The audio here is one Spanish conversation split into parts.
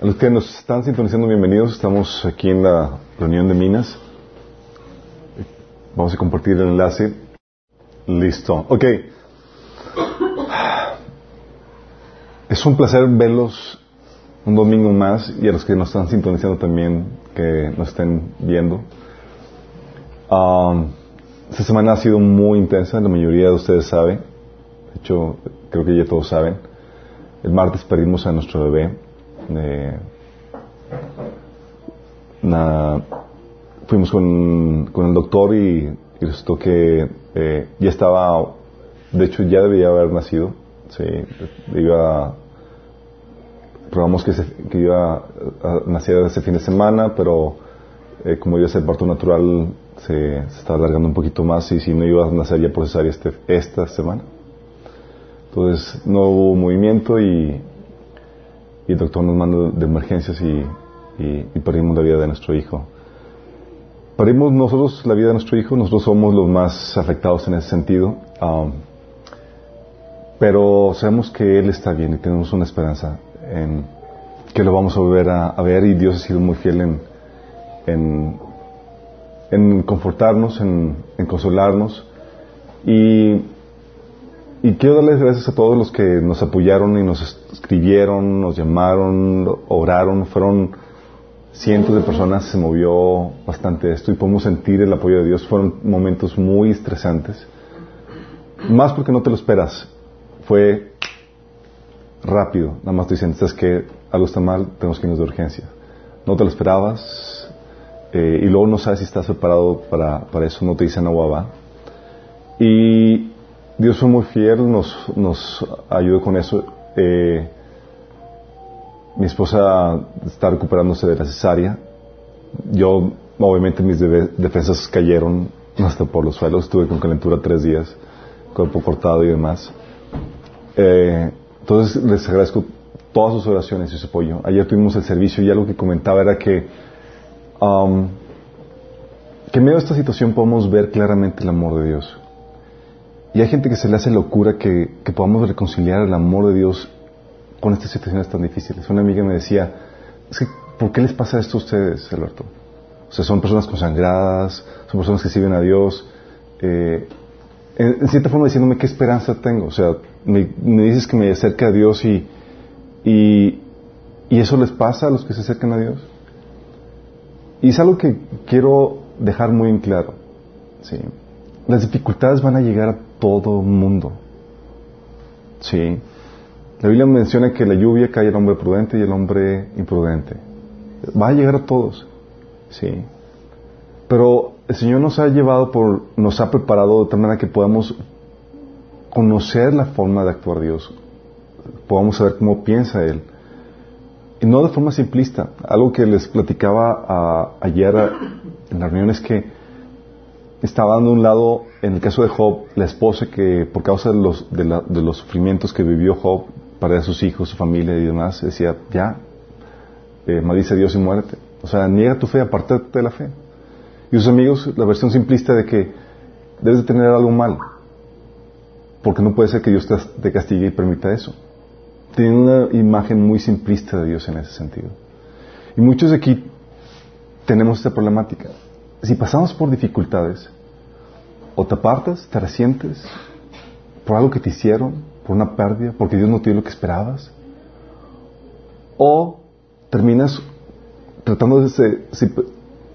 A los que nos están sintonizando, bienvenidos. Estamos aquí en la reunión de Minas. Vamos a compartir el enlace. Listo. Ok. Es un placer verlos un domingo más y a los que nos están sintonizando también, que nos estén viendo. Um, esta semana ha sido muy intensa, la mayoría de ustedes saben. De hecho, creo que ya todos saben. El martes perdimos a nuestro bebé fuimos con, el doctor y, resultó que eh, ya estaba, de hecho ya debía haber nacido, sí, iba, probamos que, iba a nacer ese fin de semana, pero eh, como iba a ser parto natural se, estaba alargando un poquito más y si no iba a nacer ya por cesárea este, esta semana. Entonces no hubo movimiento y y el doctor nos manda de emergencias y, perdimos la vida de nuestro hijo. Perdimos nosotros la vida de nuestro hijo, nosotros somos los más afectados en ese sentido, um, pero sabemos que él está bien y tenemos una esperanza en que lo vamos a volver a, ver y Dios ha sido muy fiel en, en, en confortarnos, en, en consolarnos y y quiero darles gracias a todos los que nos apoyaron y nos escribieron, nos llamaron, oraron. Fueron cientos de personas, se movió bastante esto y podemos sentir el apoyo de Dios. Fueron momentos muy estresantes. Más porque no te lo esperas. Fue rápido. Nada más te dicen, es que algo está mal, tenemos que irnos de urgencia. No te lo esperabas eh, y luego no sabes si estás preparado para, para eso. No te dicen agua va. Y Dios fue muy fiel, nos, nos ayudó con eso. Eh, mi esposa está recuperándose de la cesárea. Yo, obviamente, mis defensas cayeron hasta por los suelos. Estuve con calentura tres días, cuerpo cortado y demás. Eh, entonces, les agradezco todas sus oraciones y su apoyo. Ayer tuvimos el servicio y algo que comentaba era que, um, que en medio de esta situación podemos ver claramente el amor de Dios. Y hay gente que se le hace locura que, podamos reconciliar el amor de Dios con estas situaciones tan difíciles. Una amiga me decía, es que, ¿por qué les pasa esto a ustedes, Alberto? O sea, son personas consagradas, son personas que sirven a Dios. Eh, en, cierta forma diciéndome qué esperanza tengo. O sea, me, dices que me acerque a Dios y, y, y, eso les pasa a los que se acercan a Dios. Y es algo que quiero dejar muy en claro. ¿sí? Las dificultades van a llegar a todo mundo. Sí. La Biblia menciona que la lluvia cae al hombre prudente y al hombre imprudente. Va a llegar a todos. Sí. Pero el Señor nos ha llevado por, nos ha preparado de tal manera que podamos conocer la forma de actuar Dios. Podamos saber cómo piensa Él. Y no de forma simplista. Algo que les platicaba ayer en la reunión es que estaba dando un lado, en el caso de Job, la esposa que por causa de los, de, los sufrimientos que vivió Job para sus hijos, su familia y demás, decía, ya, eh, maldice Dios y muérete. O sea, niega tu fe, apártate de la fe. Y sus amigos, la versión simplista de que debes de tener algo mal, porque no puede ser que Dios te, castigue y permita eso. Tienen una imagen muy simplista de Dios en ese sentido. Y muchos de aquí tenemos esta problemática si pasamos por dificultades, o te apartas, te resientes por algo que te hicieron, por una pérdida, porque Dios no te dio lo que esperabas, o terminas tratando de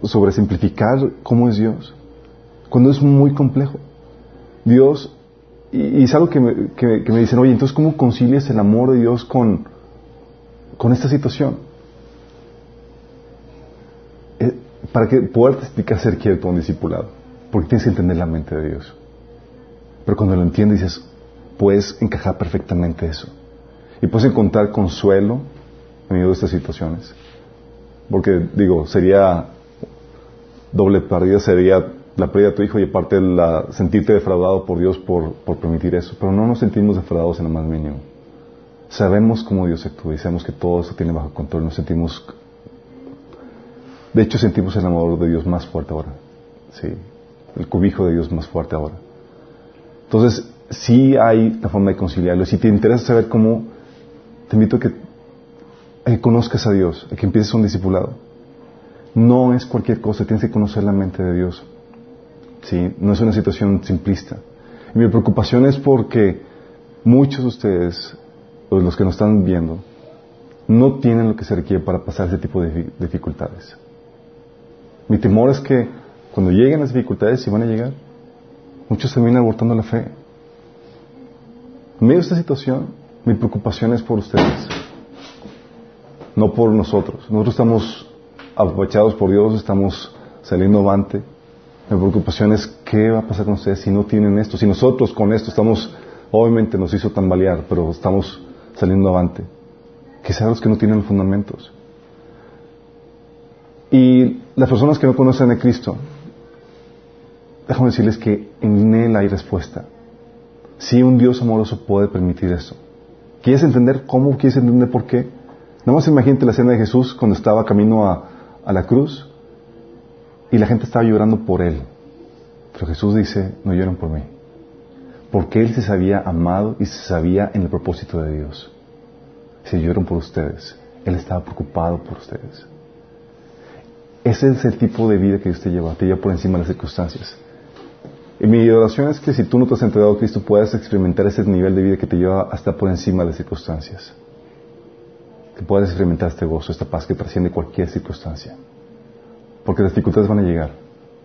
sobresimplificar cómo es Dios, cuando es muy complejo. Dios, y, es algo que me, que, me, dicen, oye, entonces ¿cómo concilias el amor de Dios con, con esta situación? Para que poder explicar ser quieto un discipulado, porque tienes que entender la mente de Dios. Pero cuando lo entiendes dices, puedes encajar perfectamente eso. Y puedes encontrar consuelo en medio de estas situaciones. Porque, digo, sería doble pérdida, sería la pérdida de tu hijo y aparte sentirte defraudado por Dios por, por permitir eso. Pero no nos sentimos defraudados en lo más mínimo. Sabemos cómo Dios actúa y sabemos que todo eso tiene bajo control. Nos sentimos de hecho, sentimos el amor de Dios más fuerte ahora. Sí. El cubijo de Dios más fuerte ahora. Entonces, sí hay la forma de conciliarlo. Si te interesa saber cómo, te invito a que conozcas a Dios, a que empieces un discipulado. No es cualquier cosa, tienes que conocer la mente de Dios. ¿Sí? No es una situación simplista. Y mi preocupación es porque muchos de ustedes, los que nos están viendo, no tienen lo que se requiere para pasar ese tipo de dificultades. Mi temor es que cuando lleguen las dificultades, si van a llegar, muchos terminan abortando la fe. En medio esta situación, mi preocupación es por ustedes, no por nosotros. Nosotros estamos aprovechados por Dios, estamos saliendo avante. Mi preocupación es qué va a pasar con ustedes si no tienen esto. Si nosotros con esto estamos, obviamente nos hizo tambalear, pero estamos saliendo avante. Sean los que no tienen fundamentos. Y las personas que no conocen a Cristo, déjame decirles que en Él hay respuesta. Si un Dios amoroso puede permitir eso. ¿Quieres entender cómo? ¿Quieres entender por qué? Nada más imagínate la escena de Jesús cuando estaba camino a, la cruz y la gente estaba llorando por Él. Pero Jesús dice, no lloren por mí. Porque Él se sabía amado y se sabía en el propósito de Dios. Si lloran por ustedes, Él estaba preocupado por ustedes. Ese es el tipo de vida que Dios te lleva, te lleva por encima de las circunstancias. Y mi oración es que si tú no te has entregado a Cristo puedas experimentar ese nivel de vida que te lleva hasta por encima de las circunstancias. Que puedas experimentar este gozo, esta paz que trasciende cualquier circunstancia. Porque las dificultades van a llegar,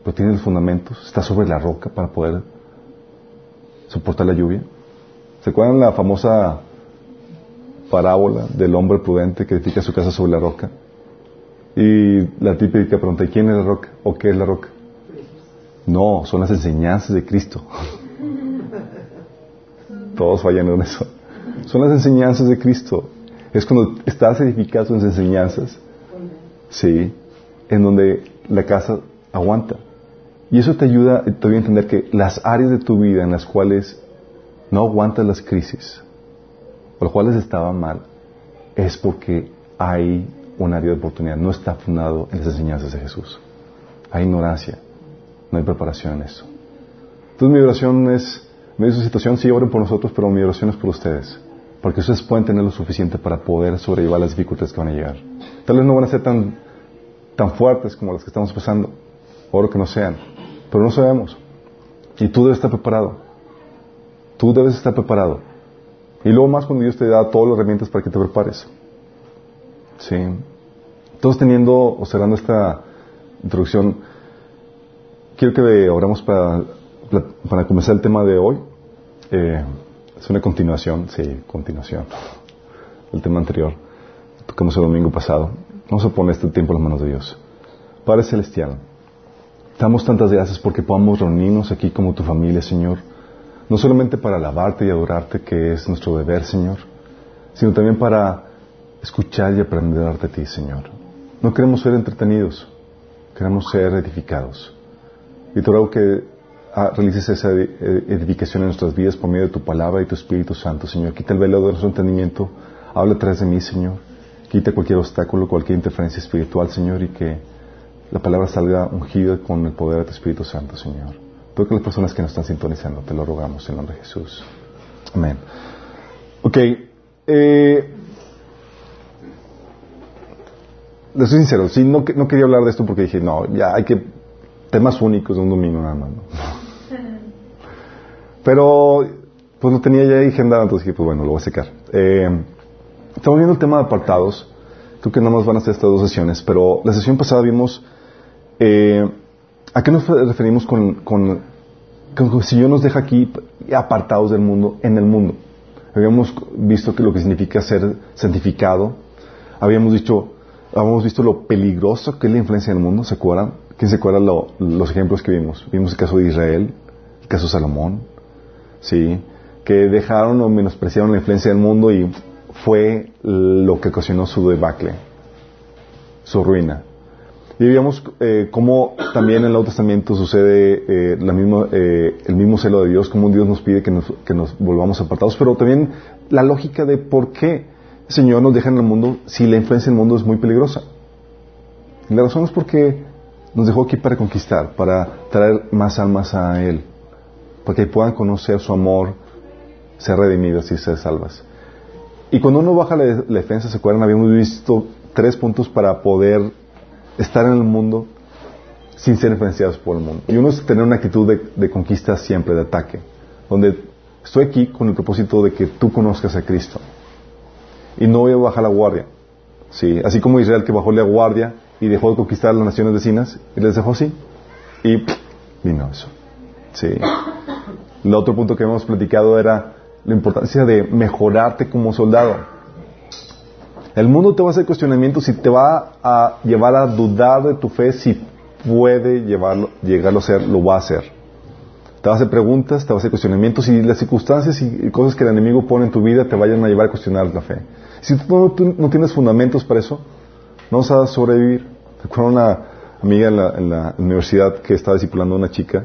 pero tienes los fundamentos, estás sobre la roca para poder soportar la lluvia. ¿Se acuerdan la famosa parábola del hombre prudente que edifica su casa sobre la roca? Y la típica pregunta, ¿quién es la roca? ¿O qué es la roca? No, son las enseñanzas de Cristo. Todos fallan en eso. Son las enseñanzas de Cristo. Es cuando estás edificado en sus enseñanzas, sí, en donde la casa aguanta. Y eso te ayuda todavía a entender que las áreas de tu vida en las cuales no aguantas las crisis, o las cuales estaban mal, es porque hay un área de oportunidad, no está fundado en las enseñanzas de Jesús. Hay ignorancia, no hay preparación en eso. Entonces mi oración es, de su situación, sí oren por nosotros, pero mi oración es por ustedes, porque ustedes pueden tener lo suficiente para poder sobrellevar las dificultades que van a llegar. Tal vez no van a ser tan, tan fuertes como las que estamos pasando, oro que no sean, pero no sabemos. Y tú debes estar preparado. Tú debes estar preparado. Y luego más cuando Dios te da todas las herramientas para que te prepares. Sí. Todos teniendo o cerrando esta introducción, quiero que oramos para, para comenzar el tema de hoy. Eh, es una continuación, sí, continuación del tema anterior. Tocamos el domingo pasado. Vamos a poner este tiempo en las manos de Dios. Padre Celestial, damos tantas gracias porque podamos reunirnos aquí como tu familia, Señor. No solamente para alabarte y adorarte, que es nuestro deber, Señor, sino también para escuchar y aprender de ti, Señor. No queremos ser entretenidos, queremos ser edificados. Y te ruego que ah, realices esa edificación en nuestras vidas por medio de tu palabra y tu Espíritu Santo, Señor. Quita el velo de nuestro entendimiento, habla atrás de mí, Señor. Quita cualquier obstáculo, cualquier interferencia espiritual, Señor, y que la palabra salga ungida con el poder de tu Espíritu Santo, Señor. Toca las personas que nos están sintonizando, te lo rogamos en nombre de Jesús. Amén. Ok. Eh, les soy sincero, sí, no, no quería hablar de esto porque dije, no, ya hay que temas únicos de un domingo nada más. Pero, pues lo tenía ya agendado, entonces dije, pues bueno, lo voy a secar. Eh, estamos viendo el tema de apartados. Creo que nada más van a ser estas dos sesiones, pero la sesión pasada vimos eh, a qué nos referimos con, con, con el Señor nos deja aquí apartados del mundo, en el mundo. Habíamos visto que lo que significa ser santificado. Habíamos dicho, habíamos visto lo peligroso que es la influencia en el mundo, ¿se acuerdan? ¿Quién se acuerda los ejemplos que vimos? Vimos el caso de Israel, el caso de Salomón, ¿sí? Que dejaron o menospreciaron la influencia del mundo y fue lo que ocasionó su debacle, su ruina. Y vimos eh, cómo también en el Nuevo Testamento sucede eh, la eh, el mismo celo de Dios, cómo Dios nos pide que nos, que nos volvamos apartados, pero también la lógica de por qué Señor nos deja en el mundo si la influencia del mundo es muy peligrosa. Y la razón es porque nos dejó aquí para conquistar, para traer más almas a Él, para que puedan conocer su amor, ser redimidos y ser salvas. Y cuando uno baja la, defensa, ¿se acuerdan? Habíamos visto tres puntos para poder estar en el mundo sin ser influenciados por el mundo. Y uno es tener una actitud de conquista siempre, de ataque, donde estoy aquí con el propósito de que tú conozcas a Cristo. Y no voy a bajar la guardia. Sí, así como Israel que bajó la guardia y dejó de conquistar las naciones vecinas y les dejó así. Y vino eso. Sí. El otro punto que hemos platicado era la importancia de mejorarte como soldado. El mundo te va a hacer cuestionamientos y te va a llevar a dudar de tu fe si puede llevarlo, llegarlo a ser, lo va a hacer. Te va a hacer preguntas, te va a hacer cuestionamientos y las circunstancias y cosas que el enemigo pone en tu vida te vayan a llevar a cuestionar la fe. Si tú tú no tienes fundamentos para eso, no vas a sobrevivir. Recuerdo una amiga en la, en la universidad que estaba discipulando a una chica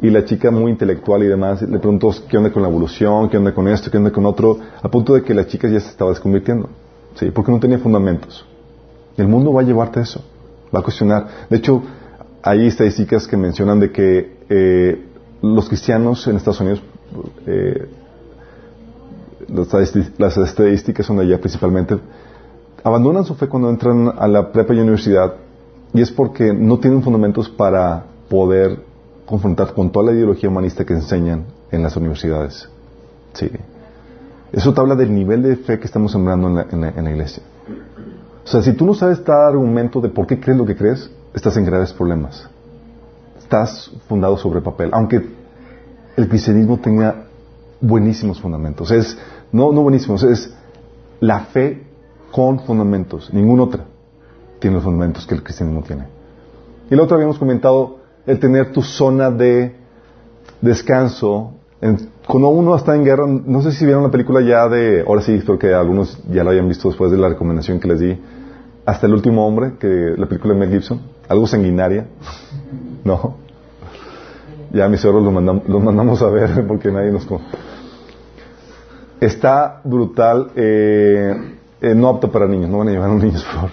y la chica muy intelectual y demás le preguntó qué onda con la evolución, qué onda con esto, qué onda con otro, a punto de que la chica ya se estaba desconvirtiendo. Sí, porque no tenía fundamentos. El mundo va a llevarte eso, va a cuestionar. De hecho, hay estadísticas que mencionan de que eh, los cristianos en Estados Unidos, eh, las estadísticas son de allá principalmente, abandonan su fe cuando entran a la prepa y universidad y es porque no tienen fundamentos para poder confrontar con toda la ideología humanista que enseñan en las universidades. Sí. Eso te habla del nivel de fe que estamos sembrando en la, iglesia. O sea, si tú no sabes dar argumento de por qué crees lo que crees, estás en graves problemas. Estás fundado sobre papel. Aunque el cristianismo tenga buenísimos fundamentos. Es, no, no buenísimos, es la fe con fundamentos. Ninguna otra tiene los fundamentos que el cristianismo tiene. Y la otra habíamos comentado el tener tu zona de descanso. En, cuando uno está en guerra, no sé si vieron la película ya de, ahora sí, espero que algunos ya la hayan visto después de la recomendación que les di, hasta el último hombre, que la película de Mel Gibson, algo sanguinaria, ¿no? Ya mis cerebros lo mandamos, lo mandamos a ver porque nadie nos... Está brutal, eh, eh, no apto para niños, no van a llevar a niños, por favor.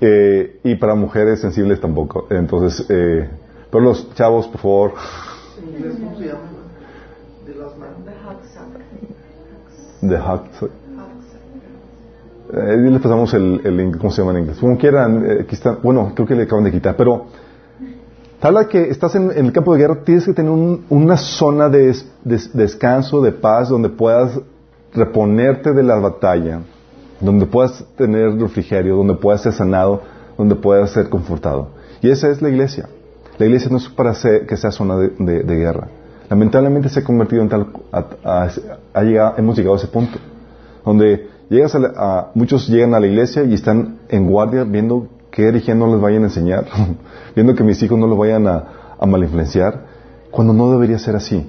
Eh, y para mujeres sensibles tampoco. Entonces, eh, pero los chavos, por favor. The. Eh, les pasamos el, el link, ¿cómo se llama en inglés? Como quieran, aquí está, bueno, creo que le acaban de quitar, pero habla que estás en, el campo de guerra, tienes que tener un, una zona de, de, descanso, de paz, donde puedas reponerte de la batalla, donde puedas tener refrigerio, donde puedas ser sanado, donde puedas ser confortado. Y esa es la iglesia. La iglesia no es para ser, que sea zona de, guerra. Lamentablemente se ha convertido en tal, a, llegado, hemos llegado a ese punto, donde llegas muchos llegan a la iglesia y están en guardia viendo qué religión no les vayan a enseñar, viendo que mis hijos no los vayan a, a mal influenciar, cuando no debería ser así.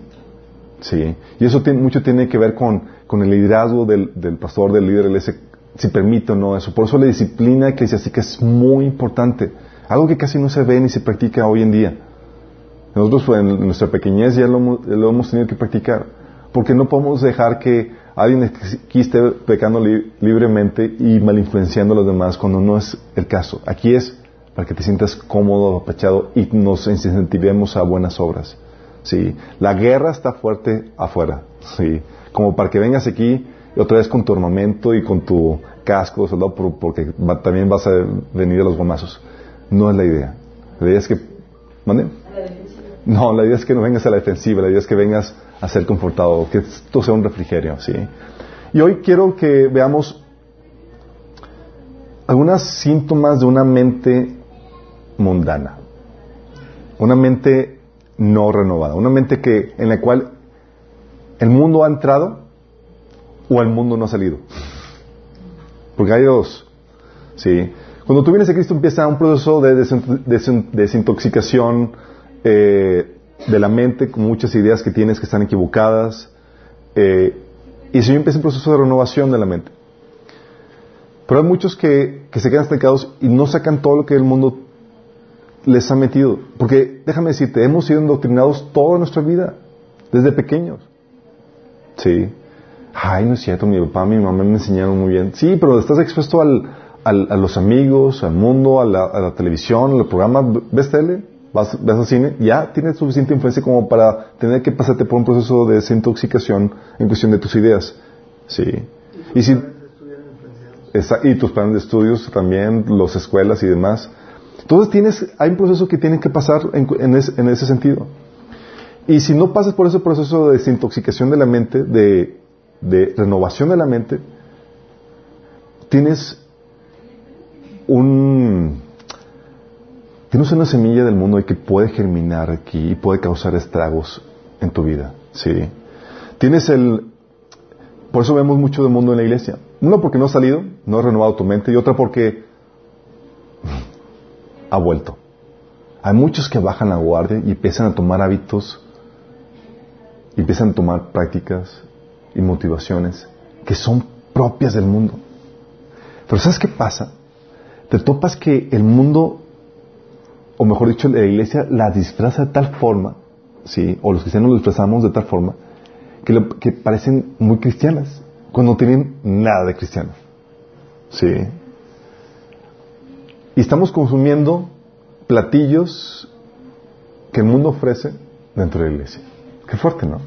Sí. Y eso tiene, mucho tiene que ver con, con el liderazgo del, del pastor, del líder iglesia, si permite o no eso. Por eso la disciplina eclesiástica es muy importante. Algo que casi no se ve ni se practica hoy en día. Nosotros pues, en nuestra pequeñez ya lo, lo hemos tenido que practicar. Porque no podemos dejar que alguien aquí esté pecando li libremente y mal influenciando a los demás cuando no es el caso. Aquí es para que te sientas cómodo, apachado y nos incentivemos a buenas obras. ¿sí? La guerra está fuerte afuera. ¿sí? Como para que vengas aquí otra vez con tu armamento y con tu casco, soldado, porque va, también vas a venir a los gomazos. No es la idea. La idea es que... ¿Mande? No, la idea es que no vengas a la defensiva, la idea es que vengas a ser confortado, que esto sea un refrigerio, ¿sí? Y hoy quiero que veamos algunos síntomas de una mente mundana, una mente no renovada, una mente que en la cual el mundo ha entrado o el mundo no ha salido. Porque hay dos, ¿sí? Cuando tú vienes a Cristo empieza un proceso de desintoxicación eh, de la mente con muchas ideas que tienes que están equivocadas. Eh, y el Señor empieza un proceso de renovación de la mente. Pero hay muchos que, que se quedan estancados y no sacan todo lo que el mundo les ha metido. Porque déjame decirte, hemos sido indoctrinados toda nuestra vida, desde pequeños. Sí. Ay, no es cierto, mi papá, mi mamá me enseñaron muy bien. Sí, pero estás expuesto al, al, a los amigos, al mundo, a la, a la televisión, al programa. ¿Ves tele? Vas, vas al cine, ya tienes suficiente influencia como para tener que pasarte por un proceso de desintoxicación en cuestión de tus ideas. Sí. Y si, Estuvieran influenciados. esa- y tus planes de estudios también, las escuelas y demás. Entonces tienes, hay un proceso que tiene que pasar en, en es- en ese sentido. Y si no pasas por ese proceso de desintoxicación de la mente, de, de renovación de la mente, tienes un tienes una semilla del mundo y que puede germinar aquí y puede causar estragos en tu vida. Sí. Tienes el por eso vemos mucho del mundo en la iglesia. Uno porque no ha salido, no ha renovado tu mente y otra porque ha vuelto. Hay muchos que bajan la guardia y empiezan a tomar hábitos empiezan a tomar prácticas y motivaciones que son propias del mundo. Pero ¿sabes qué pasa? Te topas que el mundo, o mejor dicho, la iglesia la disfraza de tal forma, ¿sí? o los cristianos lo disfrazamos de tal forma, que, que parecen muy cristianas, cuando no tienen nada de cristiano. ¿Sí? Y estamos consumiendo platillos que el mundo ofrece dentro de la iglesia. Qué fuerte, ¿no?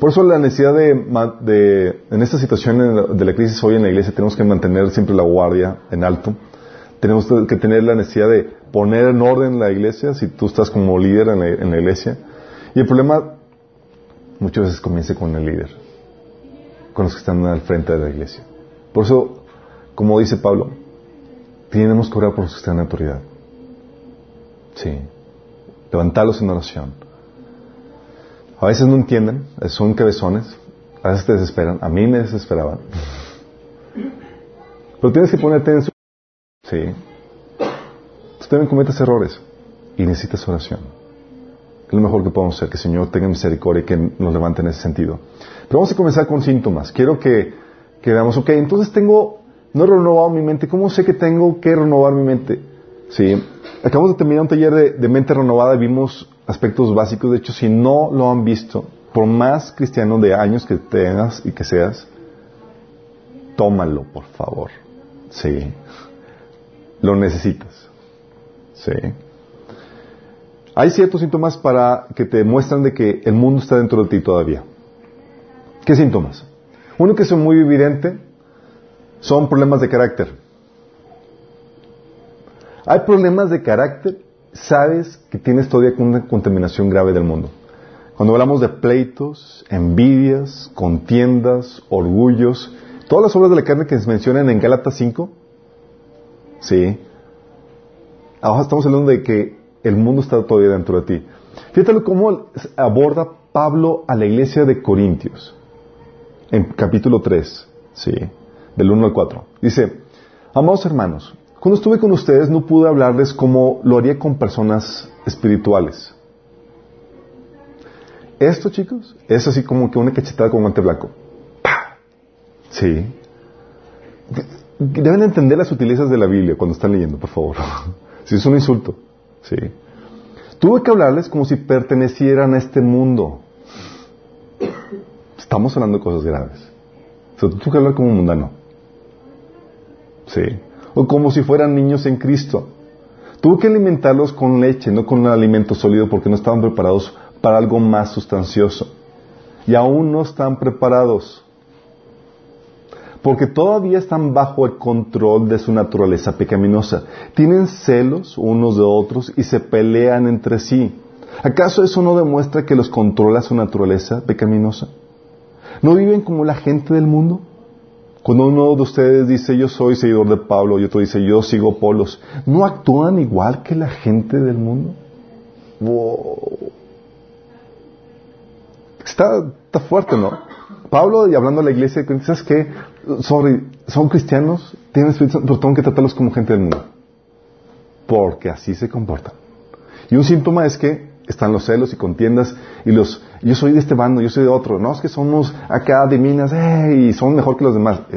Por eso la necesidad de, de- en esta situación de la crisis hoy en la iglesia tenemos que mantener siempre la guardia en alto. Tenemos que tener la necesidad de poner en orden la iglesia si tú estás como líder en la, iglesia. Y el problema muchas veces comienza con el líder, con los que están al frente de la iglesia. Por eso, como dice Pablo, tenemos que orar por los que están en autoridad. Sí. Levantarlos en oración. A veces no entienden, son cabezones, a veces te desesperan, a mí me desesperaban. Pero tienes que ponerte en su... Sí. Tú también cometes errores y necesitas oración. Es lo mejor que podemos hacer, que el Señor tenga misericordia y que nos levante en ese sentido. Pero vamos a comenzar con síntomas. Quiero que, que veamos, ok, entonces tengo, no he renovado mi mente, ¿cómo sé que tengo que renovar mi mente? Sí, acabamos de terminar un taller de, de mente renovada y vimos aspectos básicos. De hecho, si no lo han visto, por más cristiano de años que tengas y que seas, tómalo, por favor. Sí, lo necesitas. Sí. Hay ciertos síntomas para que te muestran de que el mundo está dentro de ti todavía. ¿Qué síntomas? Uno que es muy evidente son problemas de carácter. Hay problemas de carácter, sabes que tienes todavía una contaminación grave del mundo. Cuando hablamos de pleitos, envidias, contiendas, orgullos, todas las obras de la carne que se mencionan en Gálatas 5, sí. Ahora estamos hablando de que el mundo está todavía dentro de ti. Fíjate cómo aborda Pablo a la iglesia de Corintios, en capítulo 3, sí, del 1 al 4. Dice, amados hermanos, cuando estuve con ustedes no pude hablarles como lo haría con personas espirituales. Esto, chicos, es así como que una cachetada con guante blanco. ¡Pah! Sí. Deben entender las sutilezas de la Biblia cuando están leyendo, por favor. Si es un insulto. Sí. Tuve que hablarles como si pertenecieran a este mundo. Estamos hablando de cosas graves. O sea, tuve que hablar como un mundano. Sí. O como si fueran niños en Cristo. Tuve que alimentarlos con leche, no con un alimento sólido, porque no estaban preparados para algo más sustancioso. Y aún no están preparados. Porque todavía están bajo el control de su naturaleza pecaminosa. Tienen celos unos de otros y se pelean entre sí. ¿Acaso eso no demuestra que los controla su naturaleza pecaminosa? ¿No viven como la gente del mundo? Cuando uno de ustedes dice yo soy seguidor de Pablo y otro dice yo sigo Polos, ¿no actúan igual que la gente del mundo? Wow. Está, fuerte, ¿no? Pablo, y hablando a la iglesia, ¿sabes qué? Son cristianos, tienen Espíritu pero tengo que tratarlos como gente del mundo. Porque así se comportan. Y un síntoma es que están los celos y contiendas y los, yo soy de este bando, yo soy de otro. No, es que somos acá de minas, eh, y son mejor que los demás.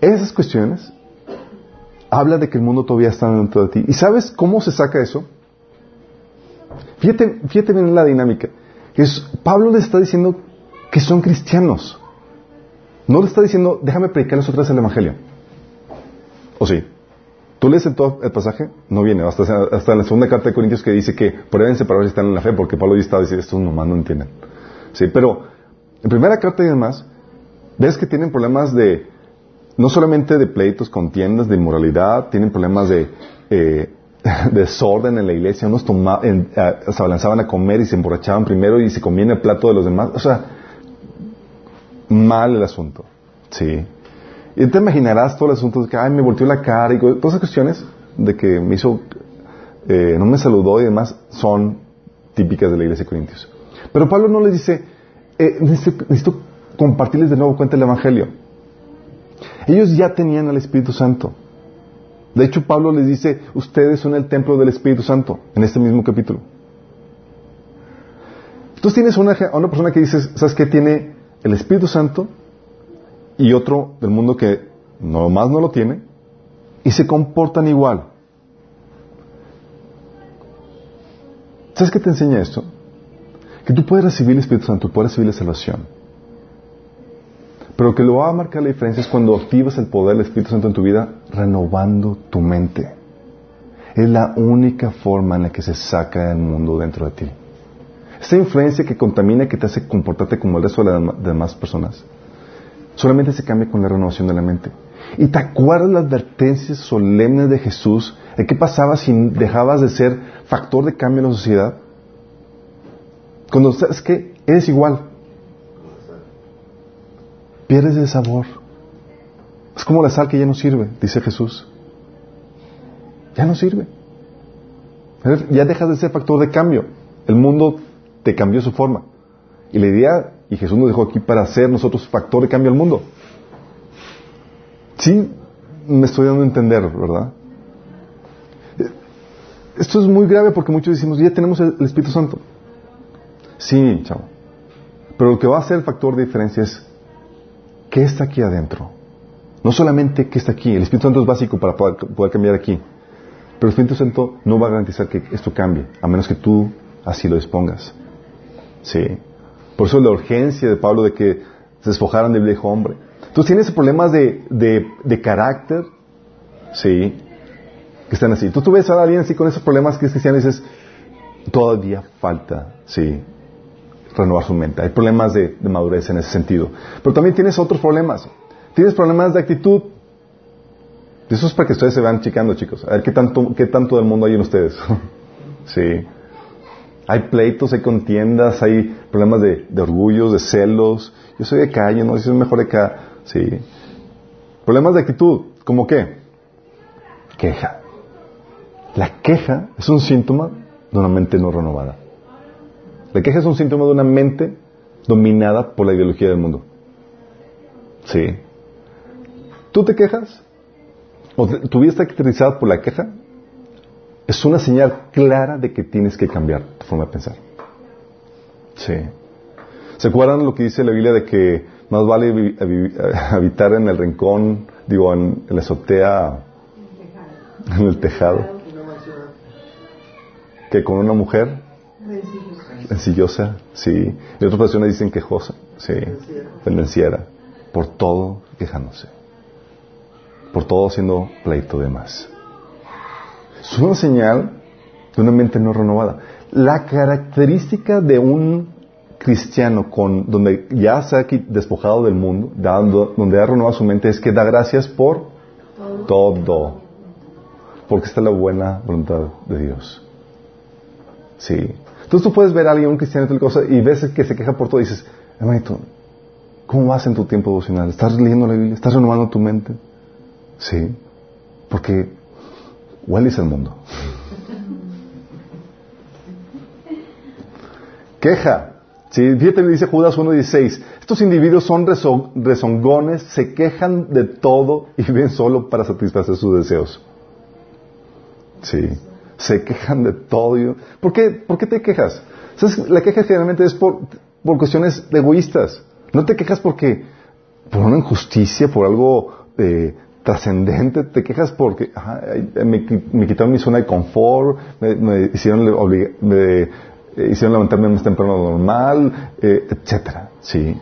Esas cuestiones habla de que el mundo todavía está dentro de ti. ¿Y sabes cómo se saca eso? Fíjate, fíjate bien la dinámica. Pablo le está diciendo que son cristianos. No le está diciendo, déjame predicarles otra vez el Evangelio. ¿O sí? Tú lees todo el pasaje, no viene, hasta, hasta en la segunda carta de Corintios que dice que pruébense para ver si están en la fe, porque Pablo ya estaba diciendo, estos nomás no entienden. Sí, pero en primera carta y demás, ves que tienen problemas de, no solamente de pleitos, contiendas, de inmoralidad, tienen problemas de eh, desorden en la iglesia, unos en, se abalanzaban a comer y se emborrachaban primero y se comían el plato de los demás. O sea, mal el asunto. Sí. Y te imaginarás todo el asunto de que, ay, me volteó la cara y todas esas cuestiones de que me hizo, eh, no me saludó y demás, son típicas de la iglesia de Corintios. Pero Pablo no les dice, eh, necesito, compartirles de nuevo cuenta el Evangelio. Ellos ya tenían al Espíritu Santo. De hecho, Pablo les dice, ustedes son el templo del Espíritu Santo, en este mismo capítulo. Entonces tienes una, una persona que dice, ¿sabes qué? Tiene el Espíritu Santo y otro del mundo que nomás no lo tiene y se comportan igual. ¿Sabes qué te enseña esto? Que tú puedes recibir el Espíritu Santo, puedes recibir la salvación. Pero que lo va a marcar la diferencia es cuando activas el poder del Espíritu Santo en tu vida, renovando tu mente. Es la única forma en la que se saca el mundo dentro de ti. Esa influencia que contamina, que te hace comportarte como el resto de las demás personas, solamente se cambia con la renovación de la mente. ¿Y te acuerdas las advertencias solemnes de Jesús de qué pasaba si dejabas de ser factor de cambio en la sociedad? Cuando sabes que eres igual, pierdes el sabor. Es como la sal que ya no sirve, dice Jesús. Ya no sirve. Ya dejas de ser factor de cambio. El mundo te cambió su forma. Y la idea, y Jesús nos dejó aquí para ser nosotros factor de cambio al mundo. Sí, me estoy dando a entender, ¿verdad? Esto es muy grave porque muchos decimos, ya tenemos el, Espíritu Santo. Sí, chavo. Pero lo que va a ser el factor de diferencia es qué está aquí adentro. No solamente qué está aquí, el Espíritu Santo es básico para poder, cambiar aquí. Pero el Espíritu Santo no va a garantizar que esto cambie, a menos que tú así lo dispongas. Sí. Por eso la urgencia de Pablo de que se despojaran del viejo hombre. Tú tienes problemas de, de, carácter, sí, que están así. Tú, tú ves a alguien así con esos problemas que es y dices, todavía falta, sí, renovar su mente. Hay problemas de, madurez en ese sentido. Pero también tienes otros problemas. Tienes problemas de actitud. Eso es para que ustedes se van chicando, chicos. A ver qué tanto, qué tanto del mundo hay en ustedes. sí. Hay pleitos, hay contiendas, hay problemas de, de orgullos, de celos. Yo soy de acá, yo no, yo soy mejor de acá. Sí. Problemas de actitud, ¿como qué? Queja. La queja es un síntoma de una mente no renovada. La queja es un síntoma de una mente dominada por la ideología del mundo. Sí. ¿Tú te quejas? ¿O tu vida está caracterizada por la queja? es una señal clara de que tienes que cambiar tu forma de pensar. Sí. ¿Se acuerdan lo que dice la Biblia de que más vale habitar en el rincón, digo, en, la azotea, en el tejado, que con una mujer sencillosa, sí. Y otras personas dicen quejosa, sí, pendenciera, por todo quejándose, por todo haciendo pleito de más. Es una señal de una mente no renovada. La característica de un cristiano con, donde ya se ha despojado del mundo, dando, donde ha renovado su mente, es que da gracias por todo. Porque está la buena voluntad de Dios. Sí. Entonces tú puedes ver a alguien, un cristiano, tal cosa, y ves que se queja por todo y dices, hermanito, ¿cómo vas en tu tiempo devocional? ¿Estás leyendo la Biblia? ¿Estás renovando tu mente? Sí. Porque es el mundo. Queja. Sí, fíjate, dice Judas 1.16. Estos individuos son rezongones, se quejan de todo y viven solo para satisfacer sus deseos. Sí, se quejan de todo. ¿Por qué, ¿Por qué te quejas? La queja generalmente es por, por cuestiones egoístas. No te quejas porque por una injusticia, por algo eh, trascendente, te quejas porque me, quitaron mi zona de confort, me, hicieron, me, hicieron levantarme más temprano normal, eh, etcétera, ¿sí?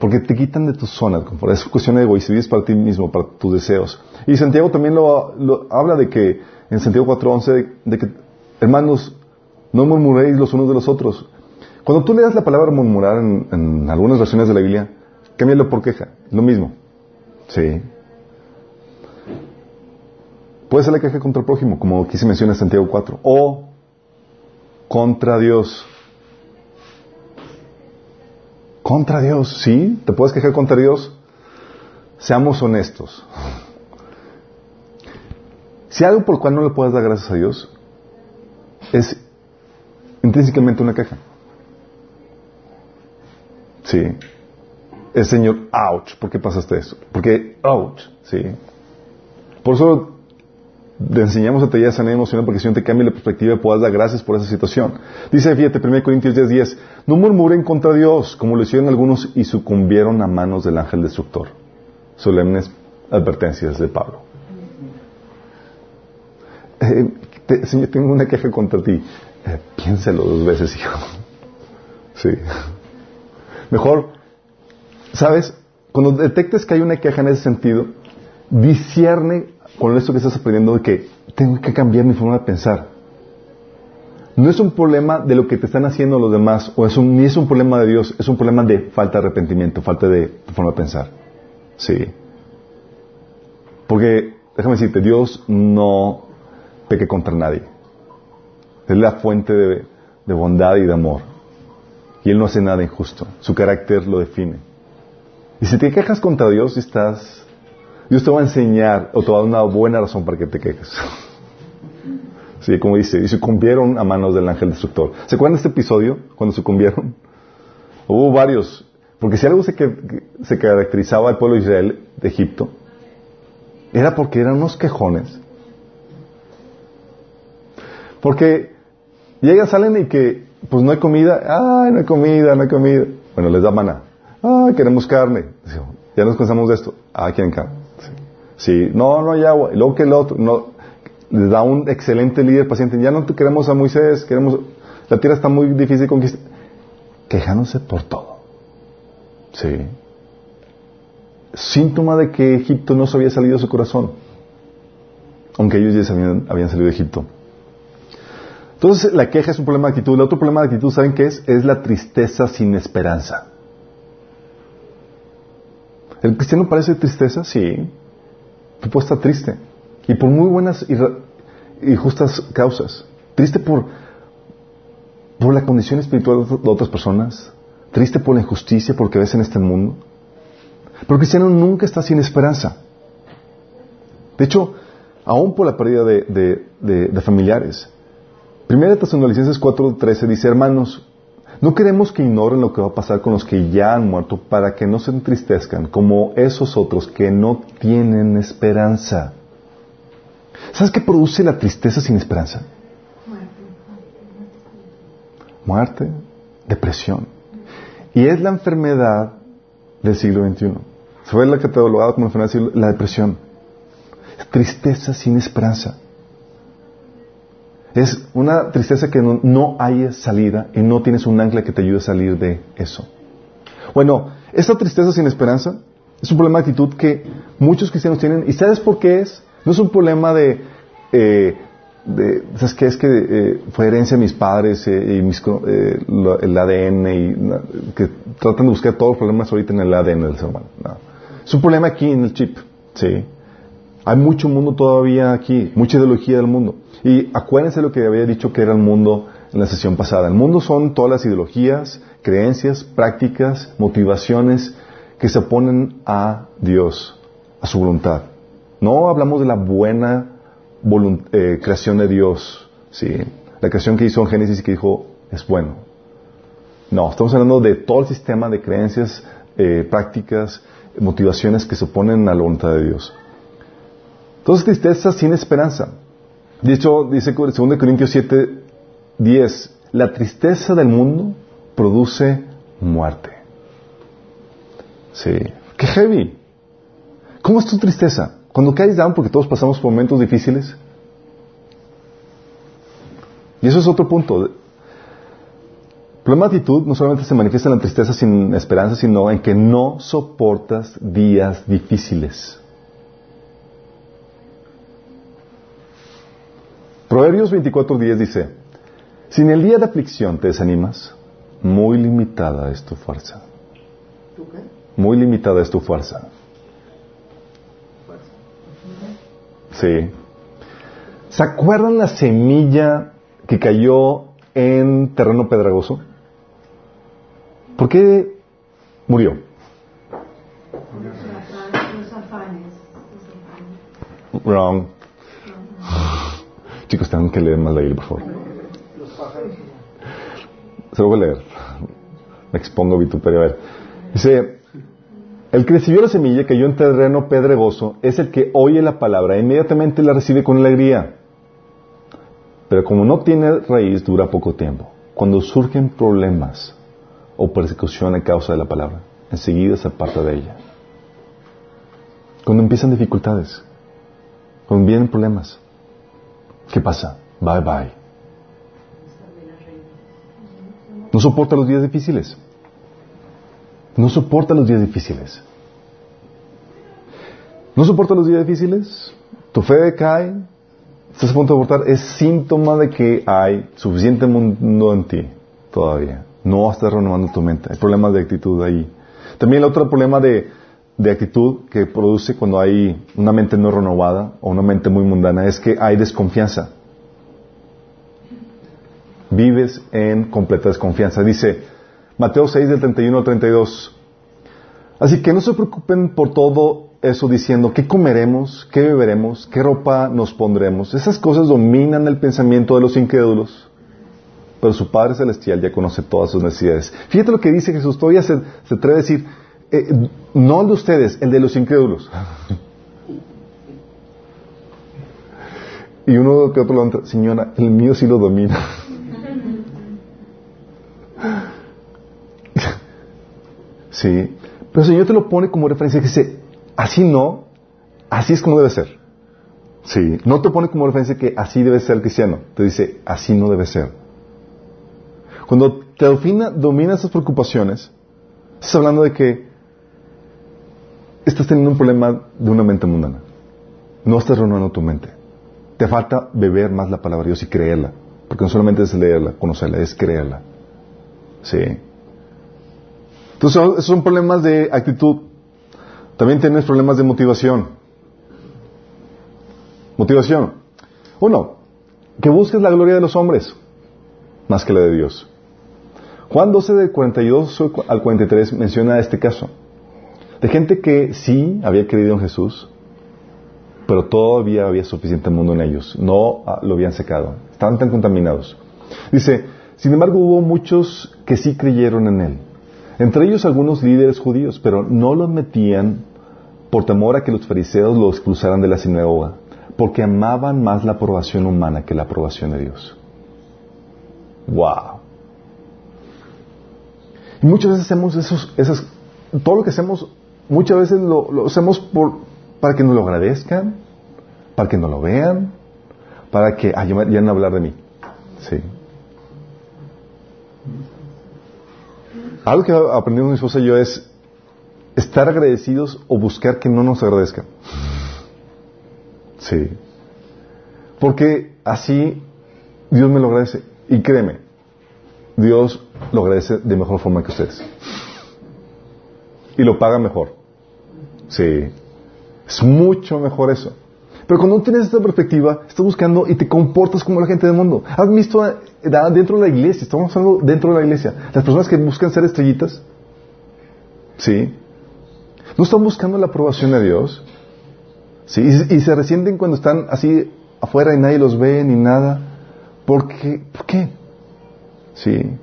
Porque te quitan de tu zona de confort. Es cuestión de egoísmo, es para ti mismo, para tus deseos. Y Santiago también lo, habla de que, en Santiago 4.11, de, que, hermanos, no murmuréis los unos de los otros. Cuando tú leas la palabra murmurar en, en algunas versiones de la Biblia, cámbialo por queja. Lo mismo. Sí. Puede ser la queja contra el prójimo, como aquí se menciona en Santiago 4. O contra Dios. Contra Dios, ¿sí? ¿Te puedes quejar contra Dios? Seamos honestos. Si algo por el cual no le puedes dar gracias a Dios es intrínsecamente una queja. Sí. El Señor, ouch, ¿por qué pasaste eso? Porque, ouch, sí. Por eso le enseñamos a tener sanidad emocional porque si no te cambia la perspectiva puedas dar gracias por esa situación. Dice, fíjate, 1 Corintios 10, 10, no murmuren contra Dios, como lo hicieron algunos y sucumbieron a manos del ángel destructor. Solemnes advertencias de Pablo. Eh, te- Señor, tengo una queja contra ti. Eh, piénsalo dos veces, hijo. Sí. Mejor, ¿sabes? Cuando detectes que hay una queja en ese sentido, discierne con esto que estás aprendiendo de que tengo que cambiar mi forma de pensar. No es un problema de lo que te están haciendo los demás, o ni es un problema de Dios, es un problema de falta de arrepentimiento, falta de forma de pensar. Sí. Porque, déjame decirte, Dios no peque contra nadie. Es la fuente de, bondad y de amor. Y Él no hace nada injusto. Su carácter lo define. Y si te quejas contra Dios, estás... Dios te va a enseñar o te va a dar una buena razón para que te quejes. Sí, como dice, y sucumbieron a manos del ángel destructor. ¿Se acuerdan de este episodio cuando sucumbieron? Hubo varios. Porque si algo se, que- se caracterizaba al pueblo de Israel de Egipto, era porque eran unos quejones. Porque llegan, salen y que, pues no hay comida, ay, no hay comida, no hay comida. Bueno, les da maná. Ay, queremos carne. Ya nos cansamos de esto. Ah, quieren carne. Sí. No, no hay agua. Y luego que el otro, no, les da un excelente líder paciente. Ya no queremos a Moisés, queremos, la tierra está muy difícil de conquistar. Quejándose por todo. Sí. Síntoma de que Egipto no se había salido de su corazón. Aunque ellos ya habían, habían salido de Egipto. Entonces, la queja es un problema de actitud. El otro problema de actitud, ¿saben qué es? Es la tristeza sin esperanza. ¿El cristiano parece tristeza? Sí. Tú puedes estar triste. Y por muy buenas y, justas causas. Triste por, por la condición espiritual de otras personas. Triste por la injusticia, porque ves en este mundo. Pero el cristiano nunca está sin esperanza. De hecho, aún por la pérdida de familiares. Primera de Tesalonicenses 4:13 dice, hermanos, no queremos que ignoren lo que va a pasar con los que ya han muerto para que no se entristezcan como esos otros que no tienen esperanza. ¿Sabes qué produce la tristeza sin esperanza? Muerte, depresión. Y es la enfermedad del siglo XXI. Fue la catalogada como enfermedad del siglo, la depresión. Tristeza sin esperanza. Es una tristeza que no, no hay salida y no tienes un ancla que te ayude a salir de eso. Bueno, esta tristeza sin esperanza es un problema de actitud que muchos cristianos tienen. ¿Y sabes por qué es? No es un problema de, eh, ¿sabes qué? Es que eh, fue herencia de mis padres eh, y mis lo- el ADN y que tratan de buscar todos los problemas ahorita en el ADN del ser humano. No. Es un problema aquí en el chip, ¿sí? Hay mucho mundo todavía aquí, mucha ideología del mundo. Y acuérdense lo que había dicho que era el mundo en la sesión pasada. El mundo son todas las ideologías, creencias, prácticas, motivaciones que se oponen a Dios, a su voluntad. No hablamos de la buena eh, creación de Dios, ¿sí? la creación que hizo en Génesis que dijo es bueno. No, estamos hablando de todo el sistema de creencias, eh, prácticas, motivaciones que se oponen a la voluntad de Dios. Entonces tristeza sin esperanza. De hecho, dice 2 Corintios 7, 10, la tristeza del mundo produce muerte. Sí, qué heavy. ¿Cómo es tu tristeza? Cuando caes down, porque todos pasamos por momentos difíciles. Y eso es otro punto. El problema de actitud no solamente se manifiesta en la tristeza sin esperanza, sino en que no soportas días difíciles. Proverbios 24:10 dice, si en el día de aflicción te desanimas, muy limitada es tu fuerza. ¿Tú qué? Muy limitada es tu fuerza. Sí. ¿Se acuerdan la semilla que cayó en terreno pedregoso? ¿Por qué murió? Los afanes. Wrong. Chicos, tengan que leer más la Biblia, por favor. Se lo voy a leer. Me expongo vituperio. A ver. Dice, el que recibió la semilla cayó en terreno pedregoso es el que oye la palabra e inmediatamente la recibe con alegría. Pero como no tiene raíz, dura poco tiempo. Cuando surgen problemas o persecución a causa de la palabra, enseguida se aparta de ella. Cuando empiezan dificultades, cuando vienen problemas, ¿qué pasa? Bye bye. No soporta los días difíciles. No soporta los días difíciles. ¿No soporta los días difíciles? ¿Tu fe decae? ¿Estás a punto de abortar? Es síntoma de que hay suficiente mundo en ti todavía. No estás renovando tu mente. Hay problemas de actitud ahí. También el otro problema de, de actitud que produce cuando hay una mente no renovada o una mente muy mundana es que hay desconfianza. Vives en completa desconfianza. Dice Mateo 6 del 31 al 32. Así que no se preocupen por todo eso diciendo qué comeremos, qué beberemos, qué ropa nos pondremos. Esas cosas dominan el pensamiento de los incrédulos. Pero su Padre Celestial ya conoce todas sus necesidades. Fíjate lo que dice Jesús. Todavía se, se atreve a decir, eh, no el de ustedes, el de los incrédulos. y uno que otro lo entra, señora, el mío sí lo domina. sí. Pero el Señor te lo pone como referencia que dice, así no, así es como debe ser. Sí. No te pone como referencia que así debe ser el cristiano. Te dice, así no debe ser. Cuando te domina, domina esas preocupaciones, estás hablando de que estás teniendo un problema de una mente mundana. No estás renovando tu mente. Te falta beber más la palabra de Dios y creerla. Porque no solamente es leerla, conocerla, es creerla. Sí. Entonces, esos son problemas de actitud. También tienes problemas de motivación. Motivación. Uno, que busques la gloria de los hombres más que la de Dios. Juan 12 de 42 al 43 menciona este caso. De gente que sí había creído en Jesús, pero todavía había suficiente mundo en ellos. No ah, lo habían secado. Estaban tan contaminados. Dice, sin embargo hubo muchos que sí creyeron en Él. Entre ellos algunos líderes judíos, pero no los metían por temor a que los fariseos los expulsaran de la sinagoga, porque amaban más la aprobación humana que la aprobación de Dios. ¡Wow! Y muchas veces hacemos esos, esas, todo lo que hacemos, muchas veces lo, lo hacemos por, para que nos lo agradezcan, para que nos lo vean, para que, ah, ya, ya no hablar de mí. Sí. Algo que aprendimos mi esposa y yo es estar agradecidos o buscar que no nos agradezcan. Sí. Porque así Dios me lo agradece. Y créeme, Dios lo agradece de mejor forma que ustedes. Y lo paga mejor. Sí. Es mucho mejor eso. Pero cuando no tienes esta perspectiva, estás buscando y te comportas como la gente del mundo. ¿Has visto dentro de la iglesia? Estamos hablando dentro de la iglesia. Las personas que buscan ser estrellitas. Sí. No están buscando la aprobación de Dios. Sí. Y, se resienten cuando están así afuera y nadie los ve ni nada. ¿Por? ¿Por qué? Sí.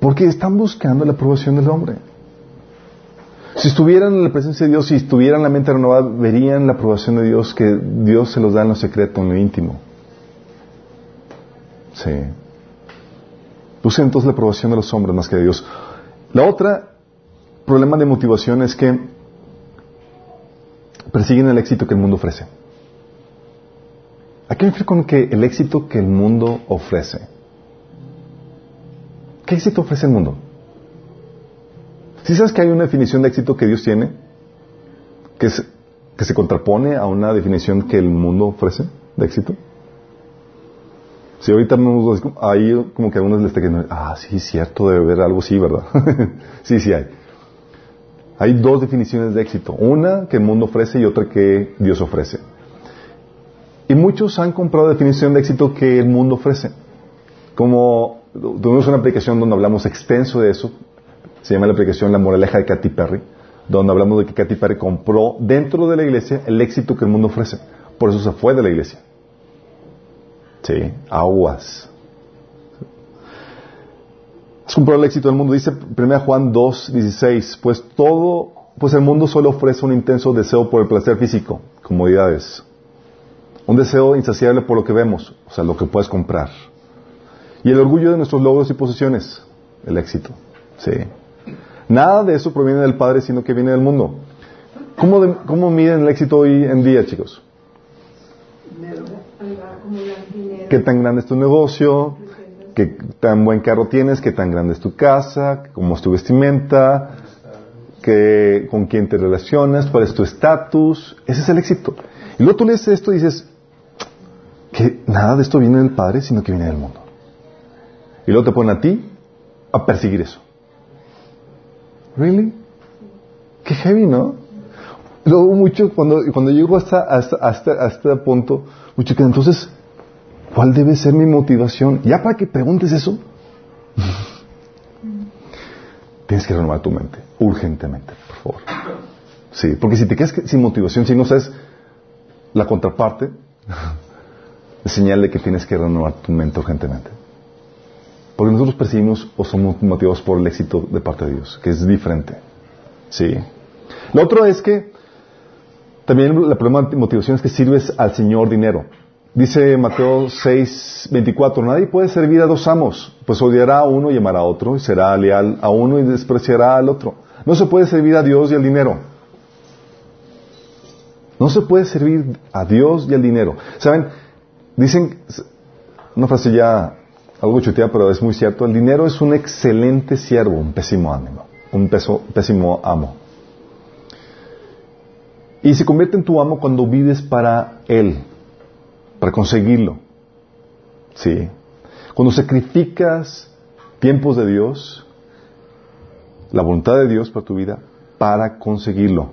Porque están buscando la aprobación del hombre. Si estuvieran en la presencia de Dios, si estuvieran la mente renovada, verían la aprobación de Dios que Dios se los da en lo secreto, en lo íntimo. Sí. Busquen entonces la aprobación de los hombres más que de Dios. La otra problema de motivación es que persiguen el éxito que el mundo ofrece. ¿A qué me refiero con que el éxito que el mundo ofrece? ¿Qué éxito ofrece el mundo? ¿Sí sabes que hay una definición de éxito que Dios tiene? Que, se contrapone a una definición que el mundo ofrece de éxito. Si ahorita ahí como que algunos les está quedando, ah, sí, cierto, debe haber algo así, ¿verdad? sí, sí hay. Hay dos definiciones de éxito. Una que el mundo ofrece y otra que Dios ofrece. Y muchos han comprado la definición de éxito que el mundo ofrece. Como tuvimos una aplicación donde hablamos extenso de eso, se llama la aplicación La Moraleja de Katy Perry, donde hablamos de que Katy Perry compró dentro de la iglesia el éxito que el mundo ofrece. Por eso se fue de la iglesia. Sí, aguas. Has comprado el éxito del mundo. Dice 1 Juan 2, 16, pues todo, pues el mundo solo ofrece un intenso deseo por el placer físico, comodidades. Un deseo insaciable por lo que vemos, o sea, lo que puedes comprar. Y el orgullo de nuestros logros y posesiones, el éxito. Sí. Nada de eso proviene del Padre, sino que viene del mundo. ¿Cómo, de- cómo miden el éxito hoy en día, chicos? ¿Qué tan grande es tu negocio? ¿Qué tan buen carro tienes? ¿Qué tan grande es tu casa? ¿Cómo es tu vestimenta? ¿Qué, ¿Con quién te relacionas? ¿Cuál es tu estatus? Ese es el éxito. Y luego tú lees esto y dices que nada de esto viene del Padre, sino que viene del mundo. Y luego te ponen a ti a perseguir eso. ¿Really? Qué heavy, ¿no? Luego mucho, cuando, cuando llego hasta, hasta, hasta, hasta punto, mucho que entonces, ¿cuál debe ser mi motivación? Ya para que preguntes eso, tienes que renovar tu mente, urgentemente, por favor. Sí, porque si te quedas que- sin motivación, si no sabes la contraparte, es señal de que tienes que renovar tu mente urgentemente. Porque nosotros percibimos o somos motivados por el éxito de parte de Dios, que es diferente. Sí. Lo otro es que también la problema de motivación es que sirves al Señor dinero. Dice Mateo 6, 24, nadie puede servir a dos amos, pues odiará a uno y amará a otro, y será leal a uno y despreciará al otro. No se puede servir a Dios y al dinero. No se puede servir a Dios y al dinero. ¿Saben? Dicen, una frase ya algo chuteada, pero es muy cierto, el dinero es un excelente siervo, un pésimo ánimo, un pésimo amo. Y se convierte en tu amo cuando vives para Él, para conseguirlo. Sí. Cuando sacrificas tiempos de Dios, la voluntad de Dios para tu vida, para conseguirlo.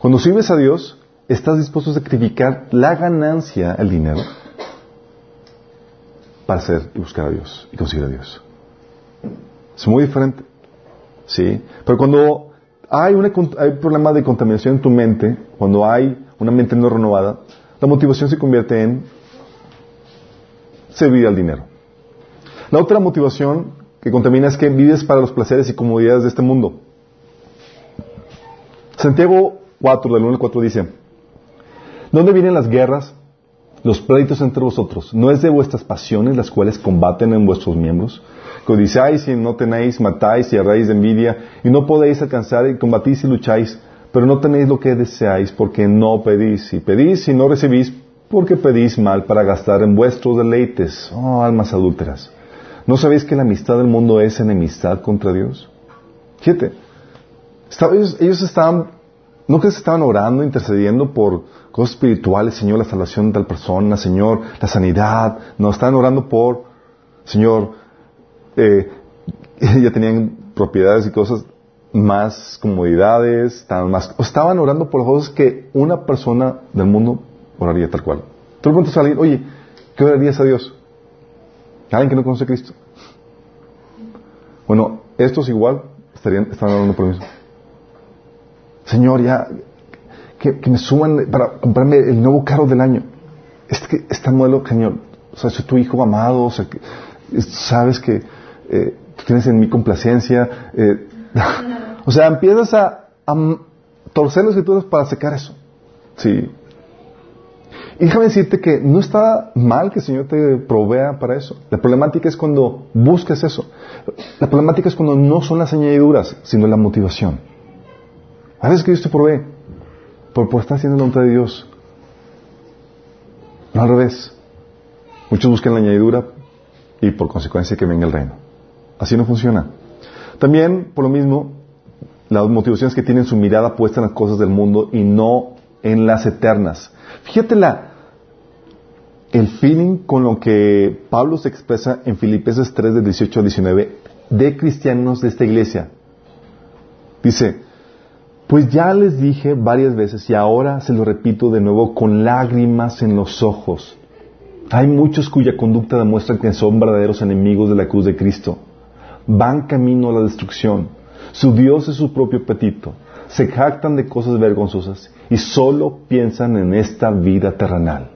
Cuando sirves a Dios, estás dispuesto a sacrificar la ganancia, el dinero, para hacer y buscar a Dios y conseguir a Dios. Es muy diferente. Sí. Pero cuando hay un hay problema de contaminación en tu mente, cuando hay una mente no renovada, la motivación se convierte en servir al dinero. La otra motivación que contamina es que vives para los placeres y comodidades de este mundo. Santiago 4, del 1 al 4 dice, ¿dónde vienen las guerras, los pleitos entre vosotros? ¿No es de vuestras pasiones las cuales combaten en vuestros miembros? Codiciáis y no tenéis, matáis y erráis de envidia, y no podéis alcanzar y combatís y lucháis, pero no tenéis lo que deseáis porque no pedís, y pedís y no recibís porque pedís mal para gastar en vuestros deleites, oh almas adúlteras. ¿No sabéis que la amistad del mundo es enemistad contra Dios? Estaba- ellos, ellos estaban, no que se estaban orando, intercediendo por cosas espirituales, Señor, la salvación de tal persona, Señor, la sanidad, no, estaban orando por, Señor, eh, ya tenían propiedades y cosas más comodidades, estaban más, estaban orando por cosas que una persona del mundo oraría tal cual. Tú le preguntas a alguien, oye, ¿qué orarías a Dios? Alguien que no conoce a Cristo. Bueno, estos igual estarían, estaban orando por lo mismo. Señor, ya, que, me suban para comprarme el nuevo carro del año. Este, este modelo, Señor, o sea, soy tu hijo amado, o sea, que, es- sabes que eh, tienes en mí complacencia. eh, o sea, empiezas a, a torcer las escrituras para secar eso. Sí. Y déjame decirte que no está mal que el Señor te provea para eso. La problemática es cuando buscas eso. La problemática es cuando no son las añadiduras, sino la motivación. A veces que Dios te provee por, por estar haciendo la voluntad de Dios. No al revés. Muchos buscan la añadidura y por consecuencia que venga el reino. Así no funciona. También, por lo mismo, las motivaciones que tienen su mirada puesta en las cosas del mundo y no en las eternas. Fíjate la, el feeling con lo que Pablo se expresa en Filipenses 3 del 18 al 19 de cristianos de esta iglesia. Dice, pues ya les dije varias veces y ahora se lo repito de nuevo con lágrimas en los ojos. Hay muchos cuya conducta demuestra que son verdaderos enemigos de la cruz de Cristo. Van camino a la destrucción. Su Dios es su propio apetito. Se jactan de cosas vergonzosas y solo piensan en esta vida terrenal.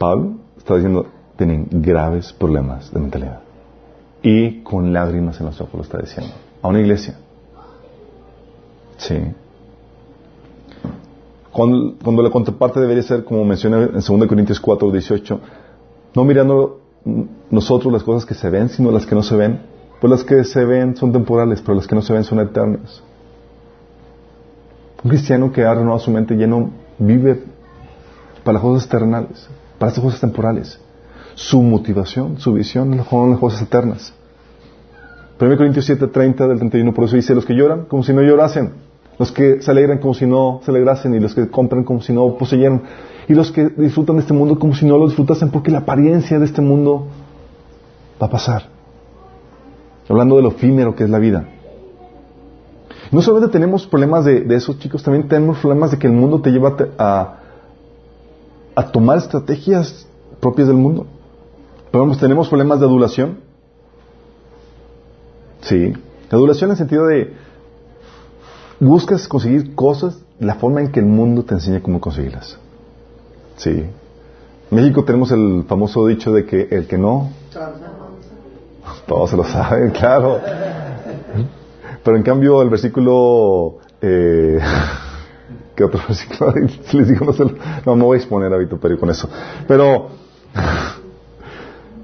Pablo está diciendo, tienen graves problemas de mentalidad y con lágrimas en los ojos lo está diciendo. A una iglesia. Sí. Cuando, la contraparte debería ser, como menciona en 2 Corintios 4, 18, no mirando nosotros las cosas que se ven, sino las que no se ven. Pues las que se ven son temporales, pero las que no se ven son eternas. Un cristiano que ha renovado su mente lleno vive para las cosas eternales, para estas cosas temporales su motivación, su visión son las cosas eternas. 1 Corintios 7, 30 del 31, por eso dice, los que lloran como si no llorasen, los que se alegran como si no se alegrasen, y los que compran como si no poseyeran, y los que disfrutan de este mundo como si no lo disfrutasen, porque la apariencia de este mundo va a pasar. Hablando de lo efímero que es la vida. No solamente tenemos problemas de, esos chicos, también tenemos problemas de que el mundo te lleva a tomar estrategias propias del mundo. Pero tenemos problemas de adulación. Sí. Adulación en el sentido de buscas conseguir cosas la forma en que el mundo te enseña cómo conseguirlas. Sí. En México tenemos el famoso dicho de que el que no... Todos se lo saben, claro. Pero en cambio el versículo... Eh, ¿Qué otro versículo? No, no me voy a exponer a pero con eso. Pero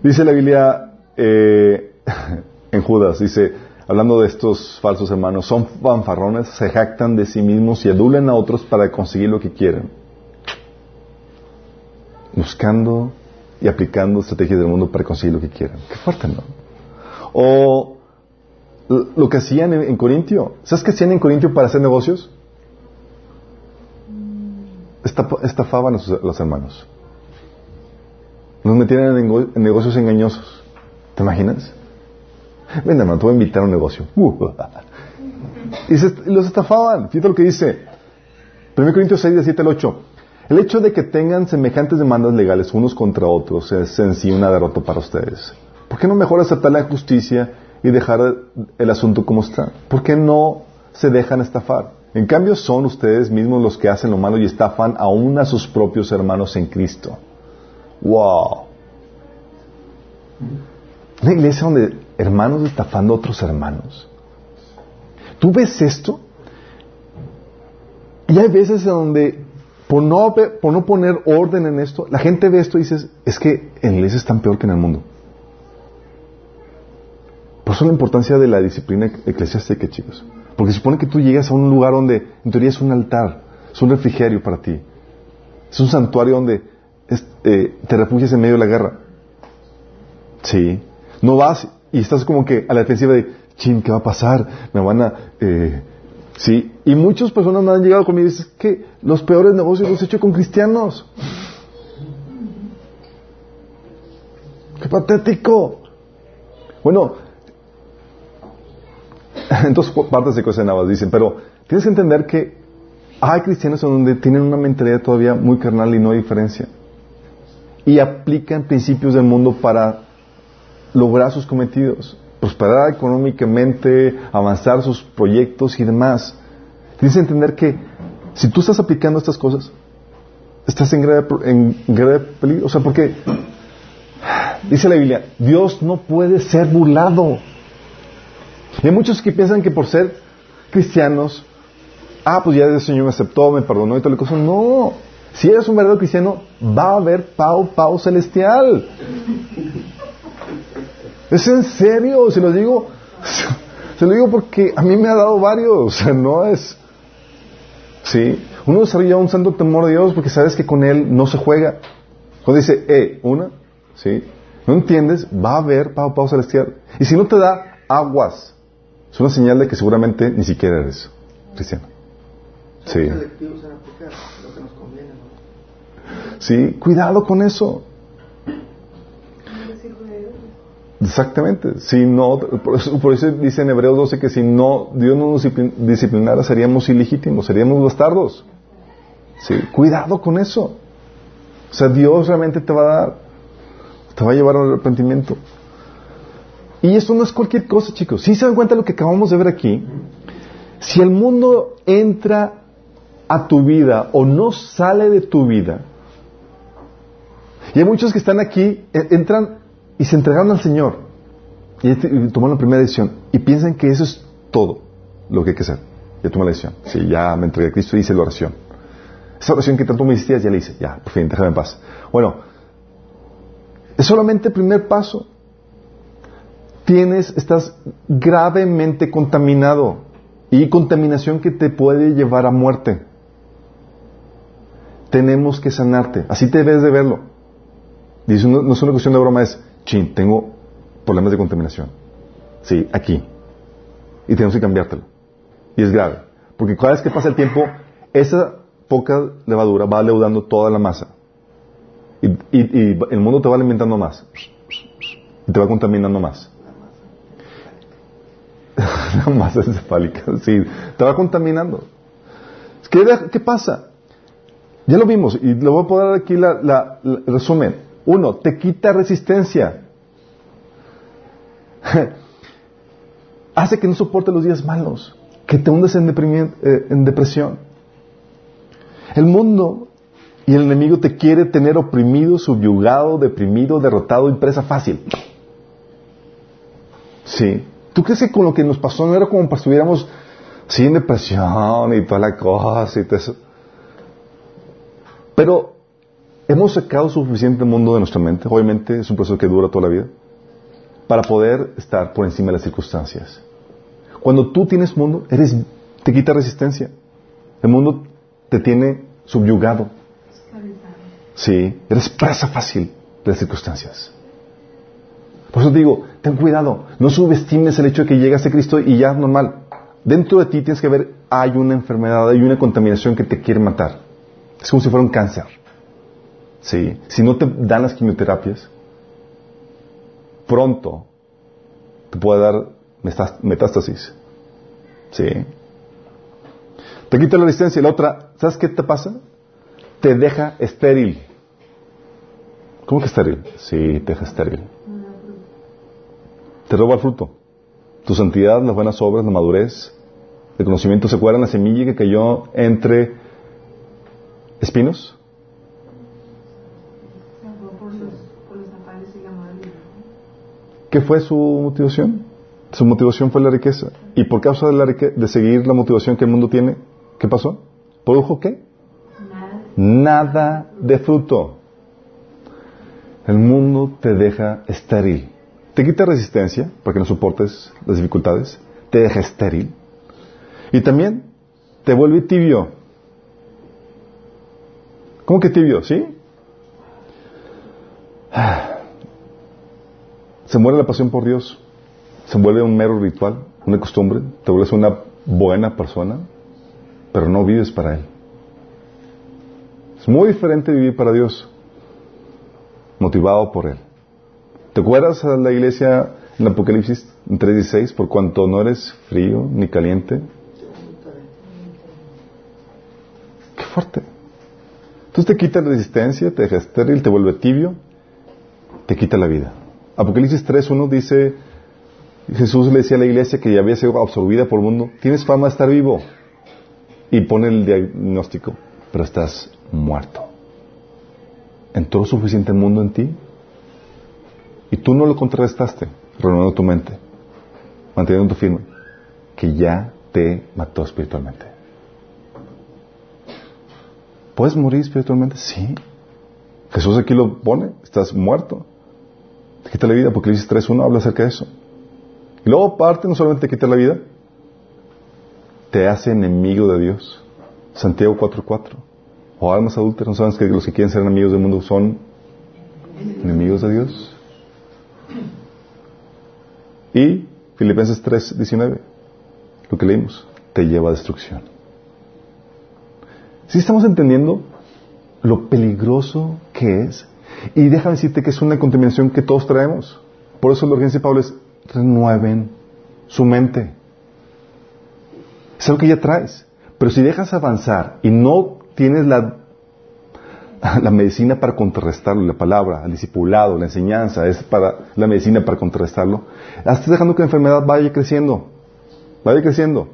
dice la Biblia eh, en Judas, dice, hablando de estos falsos hermanos, son fanfarrones, se jactan de sí mismos y adulen a otros para conseguir lo que quieren. Buscando y aplicando estrategias del mundo para conseguir lo que quieren. Qué fuerte, ¿no? O lo que hacían en, Corintio. ¿Sabes qué hacían en Corintio para hacer negocios? estafaban a los hermanos. Nos metieron en, negocios engañosos. ¿Te imaginas? Venga, hermano, te voy a invitar a un negocio. Uh. y, los estafaban. Fíjate lo que dice. 1 Corintios 6, 7 al 8. El hecho de que tengan semejantes demandas legales unos contra otros es en sí una derrota para ustedes. ¿Por qué no mejor aceptar la justicia y dejar el asunto como está? ¿Por qué no se dejan estafar? En cambio, son ustedes mismos los que hacen lo malo y estafan aún a sus propios hermanos en Cristo. Wow. Una iglesia donde hermanos estafando a otros hermanos. ¿Tú ves esto? Y hay veces en donde, por no, por no poner orden en esto, la gente ve esto y dice, es que en la iglesia es tan peor que en el mundo. Por eso la importancia de la disciplina eclesiástica, chicos. Porque supone que tú llegas a un lugar donde, en teoría, es un altar, es un refrigerio para ti. Es un santuario donde eh, te refugias en medio de la guerra. Sí. No vas y estás como que a la defensiva de, ching, ¿qué va a pasar? Me van a... Eh, sí. Y muchas personas me han llegado conmigo y dicen, que los peores negocios los he hecho con cristianos. ¡Qué patético! Bueno, entonces partes de cosas nada dicen, pero tienes que entender que hay cristianos en donde tienen una mentalidad todavía muy carnal y no hay diferencia y aplican principios del mundo para lograr sus cometidos, prosperar económicamente, avanzar sus proyectos y demás. Tienes que entender que si tú estás aplicando estas cosas, estás en grave, en peligro. O sea, porque dice la Biblia, Dios no puede ser burlado. Y hay muchos que piensan que por ser cristianos, ah, pues ya el Señor me aceptó, me perdonó y tal cosa. No, si eres un verdadero cristiano, va a haber pau, pau celestial. Es en serio, se lo digo, se lo digo porque a mí me ha dado varios, o sea, no es, sí, uno desarrolla un santo temor de Dios porque sabes que con Él no se juega. Cuando dice, eh, una, sí, no entiendes, va a haber pau, pau celestial. Y si no te da aguas, es una señal de que seguramente ni siquiera eres cristiano. Sí. selectivos en aplicar lo que nos conviene. ¿no? Sí, cuidado con eso. Exactamente. Si no, por eso, por eso dice en Hebreos 12 que si no Dios no nos disciplin- disciplinara seríamos ilegítimos, seríamos bastardos. Sí, cuidado con eso. O sea, Dios realmente te va a dar, te va a llevar al arrepentimiento. Y eso no es cualquier cosa, chicos. Si se dan cuenta de lo que acabamos de ver aquí, si el mundo entra a tu vida o no sale de tu vida, y hay muchos que están aquí, e- entran y se entregaron al Señor y, tomaron la primera decisión y piensan que eso es todo lo que hay que hacer. Ya tomé la decisión. Sí, ya me entregué a Cristo y hice la oración. Esa oración que tanto me insistías ya la hice. Ya, por fin, déjame en paz. Bueno, es solamente el primer paso. Tienes, estás gravemente contaminado y contaminación que te puede llevar a muerte. Tenemos que sanarte. Así te debes de verlo. Dice, no, no es una cuestión de broma, es, chin, tengo problemas de contaminación. Sí, aquí. Y tenemos que cambiártelo. Y es grave. Porque cada vez que pasa el tiempo, esa poca levadura va leudando toda la masa. Y, y- y el mundo te va alimentando más. Y te va contaminando más. la masa encefálica, sí. Te va contaminando. ¿Qué, qué pasa? Ya lo vimos y le voy a poner aquí la, resumen. Uno, te quita resistencia. Hace que no soporte los días malos, que te hundes en, eh, en depresión. El mundo y el enemigo te quiere tener oprimido, subyugado, deprimido, derrotado y presa fácil. Sí. ¿Tú crees que con lo que nos pasó no era como para estuviéramos en depresión y toda la cosa y todo eso? Pero hemos sacado suficiente mundo de nuestra mente, obviamente es un proceso que dura toda la vida, para poder estar por encima de las circunstancias. Cuando tú tienes mundo, eres, te quita resistencia. El mundo te tiene subyugado. Sí, eres presa fácil de las circunstancias. Por eso te digo, ten cuidado, no subestimes el hecho de que llegas a Cristo y ya normal. Dentro de ti tienes que ver, hay una enfermedad, hay una contaminación que te quiere matar. Es como si fuera un cáncer. Sí, si no te dan las quimioterapias, pronto te puede dar metás- metástasis. Sí. Te quita la resistencia. Y la otra, ¿sabes qué te pasa? Te deja estéril. ¿Cómo que estéril? Sí, te deja estéril. Te roba el fruto. Tu santidad, las buenas obras, la madurez, el conocimiento. ¿Se acuerdan la semilla que cayó entre maldad. ¿Qué fue su motivación? Su motivación fue la riqueza. Y por causa de, la rique- de seguir la motivación que el mundo tiene, ¿qué pasó? ¿Produjo qué? Nada de fruto. El mundo te deja estéril. Te quita resistencia para que no soportes las dificultades. Te deja estéril. Y también te vuelve tibio. ¿Cómo que tibio? ¿Sí? Se muere la pasión por Dios. Se vuelve un mero ritual, una costumbre. Te vuelves una buena persona, pero no vives para Él. Es muy diferente vivir para Dios, motivado por Él. ¿Te acuerdas a la iglesia en Apocalipsis 3.16? Por cuanto no eres frío ni caliente. Qué fuerte. Entonces te quita resistencia, te deja estéril, te vuelve tibio, te quita la vida. Apocalipsis 3.1 dice, Jesús le decía a la iglesia que ya había sido absorbida por el mundo, tienes fama de estar vivo. Y pone el diagnóstico, pero estás muerto. Entró suficiente mundo en ti y tú no lo contrarrestaste, renovando tu mente, manteniendo tu firme, que ya te mató espiritualmente. ¿Puedes morir espiritualmente? Sí. Jesús aquí lo pone, estás muerto. Te quita la vida, Apocalipsis 3.1 habla acerca de eso. Y luego aparte, no solamente te quita la vida, te hace enemigo de Dios. Santiago 4.4. O almas adúlteras, ¿no sabes que los que quieren ser enemigos del mundo son enemigos de Dios? Y Filipenses 3.19, lo que leímos, te lleva a destrucción. ¿Sí estamos entendiendo lo peligroso que es? Y déjame decirte que es una contaminación que todos traemos. Por eso la urgencia de Pablo es renueven su mente. Es algo que ya traes. Pero si dejas avanzar y no tienes la, la medicina para contrarrestarlo, la palabra, el discipulado, la enseñanza, es para la medicina para contrarrestarlo, estás dejando que la enfermedad vaya creciendo. Vaya creciendo.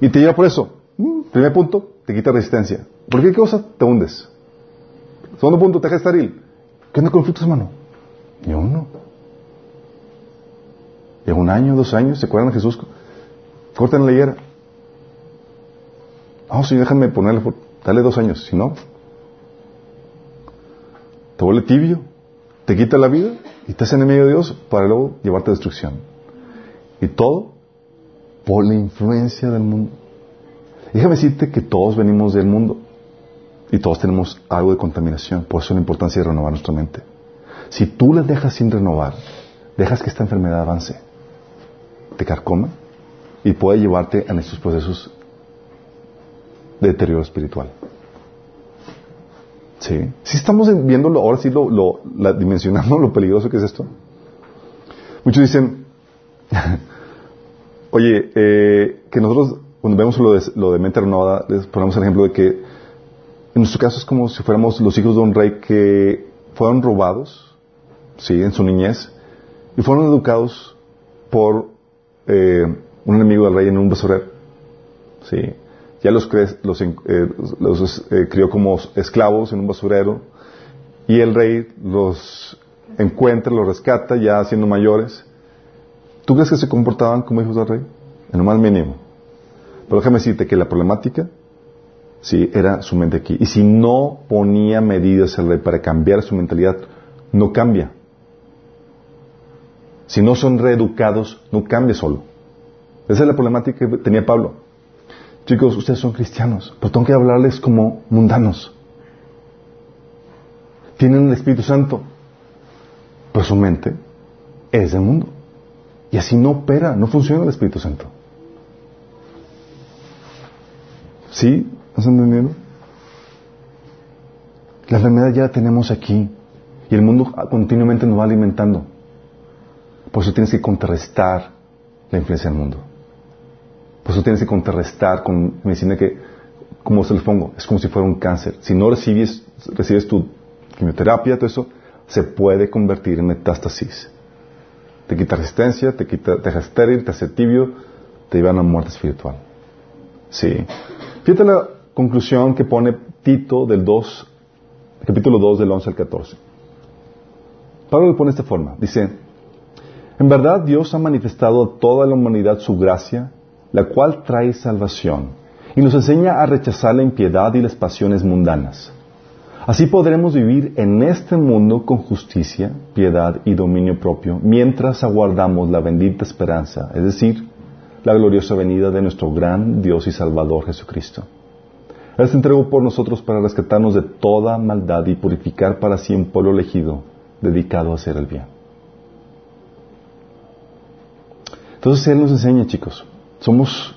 Y te lleva por eso. Mm, Primer punto, te quita resistencia. ¿Por qué cosa? Te hundes. Segundo punto, te deja estéril. ¿Qué onda con frutos, hermano? Ni uno. Lleva un año, dos años, ¿se acuerdan de Jesús? Cortan la higuera. No, sí, déjame ponerle, dale dos años, si no, te vuelve tibio, te quita la vida y te hace enemigo de Dios para luego llevarte a destrucción. Y todo por la influencia del mundo. Déjame decirte que todos venimos del mundo y todos tenemos algo de contaminación, por eso la importancia de renovar nuestra mente. Si tú la dejas sin renovar, dejas que esta enfermedad avance, te carcoma y puede llevarte a estos procesos de deterioro espiritual. Sí. Si estamos viendo ahora sí lo, lo- dimensionando lo peligroso que es esto. Muchos dicen, oye, eh, que nosotros cuando vemos lo de, lo de mente renovada, les ponemos el ejemplo de que en nuestro caso es como si fuéramos los hijos de un rey que fueron robados, sí, en su niñez, y fueron educados por eh, un enemigo del rey en un basurero. Sí. Ya los, cre- los, eh, eh, crió como esclavos en un basurero y el rey los encuentra, los rescata ya siendo mayores. ¿Tú crees que se comportaban como hijos del rey? En lo más mínimo. Pero déjame decirte que la problemática, sí, era su mente aquí. Y si no ponía medidas para cambiar su mentalidad, no cambia. Si no son reeducados, no cambia solo. Esa es la problemática que tenía Pablo. Chicos, ustedes son cristianos, pero tengo que hablarles como mundanos. Tienen el Espíritu Santo, pero su mente es del mundo. Y así no opera, no funciona el Espíritu Santo. ¿Sí? ¿No están entendiendo? La enfermedad ya la tenemos aquí. Y el mundo continuamente nos va alimentando. Por eso tienes que contrarrestar la influencia del mundo. Por eso tienes que contrarrestar con medicina que, como se los pongo, es como si fuera un cáncer. Si no recibes, recibes tu quimioterapia, todo eso, se puede convertir en metástasis. Te quita resistencia, te, quita, te deja estéril, te hace tibio, te lleva a una muerte espiritual. Sí. Fíjate la conclusión que pone Tito del 2, capítulo 2 del 11 al 14. Pablo lo pone de esta forma. Dice, en verdad Dios ha manifestado a toda la humanidad su gracia, la cual trae salvación, y nos enseña a rechazar la impiedad y las pasiones mundanas. Así podremos vivir en este mundo con justicia, piedad y dominio propio, mientras aguardamos la bendita esperanza, es decir, la gloriosa venida de nuestro gran Dios y Salvador Jesucristo. Él se entregó por nosotros para rescatarnos de toda maldad y purificar para sí un pueblo elegido, dedicado a hacer el bien. Entonces Él nos enseña, chicos, somos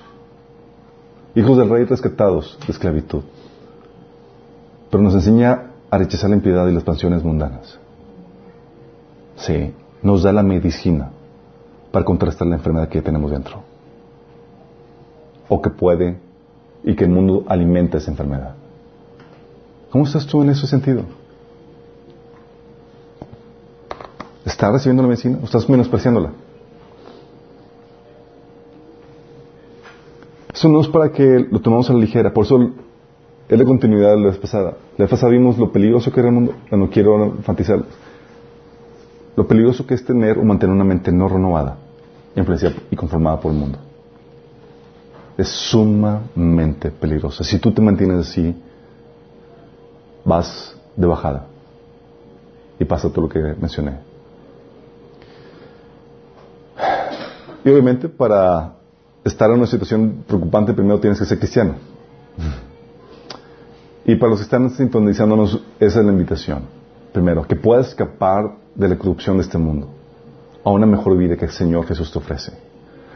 hijos del rey rescatados de esclavitud, pero nos enseña a rechazar la impiedad y las pasiones mundanas. Sí, nos da la medicina para contrastar la enfermedad que tenemos dentro, o que puede y que el mundo alimenta esa enfermedad. ¿Cómo estás tú en ese sentido? ¿Estás recibiendo la medicina o estás menospreciándola? Eso no es para que lo tomemos a la ligera, por eso es la continuidad de la vez pasada. La vez pasada vimos lo peligroso que era el mundo, no quiero enfatizarlo. Lo peligroso que es tener o mantener una mente no renovada, influenciada y conformada por el mundo. Es sumamente peligroso. Si tú te mantienes así, vas de bajada. Y pasa todo lo que mencioné. Y obviamente para estar en una situación preocupante primero tienes que ser cristiano. Y para los que están sintonizándonos, esa es la invitación. Primero, que puedas escapar de la corrupción de este mundo a una mejor vida que el Señor Jesús te ofrece.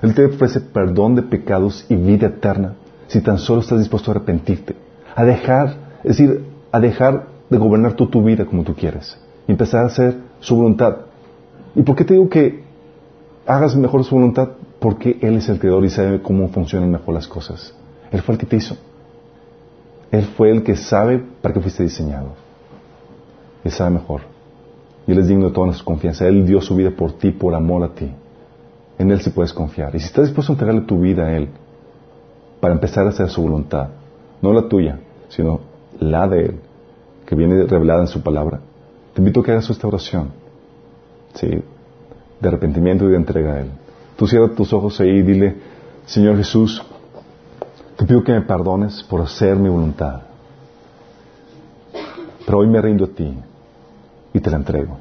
Él te ofrece perdón de pecados y vida eterna si tan solo estás dispuesto a arrepentirte, a dejar, es decir, a dejar de gobernar tú tu vida como tú quieres y empezar a hacer su voluntad. ¿Y por qué te digo que hagas mejor su voluntad? Porque Él es el creador y sabe cómo funcionan mejor las cosas. Él fue el que te hizo. Él fue el que sabe para qué fuiste diseñado. Él sabe mejor. Y Él es digno de toda nuestra confianza. Él dio su vida por ti, por amor a ti. En Él sí puedes confiar. Y si estás dispuesto a entregarle tu vida a Él, para empezar a hacer su voluntad, no la tuya, sino la de Él, que viene revelada en su palabra, te invito a que hagas esta oración, ¿sí? de arrepentimiento y de entrega a Él. Tú cierra tus ojos ahí y dile, Señor Jesús, te pido que me perdones por hacer mi voluntad. Pero hoy me rindo a ti y te la entrego.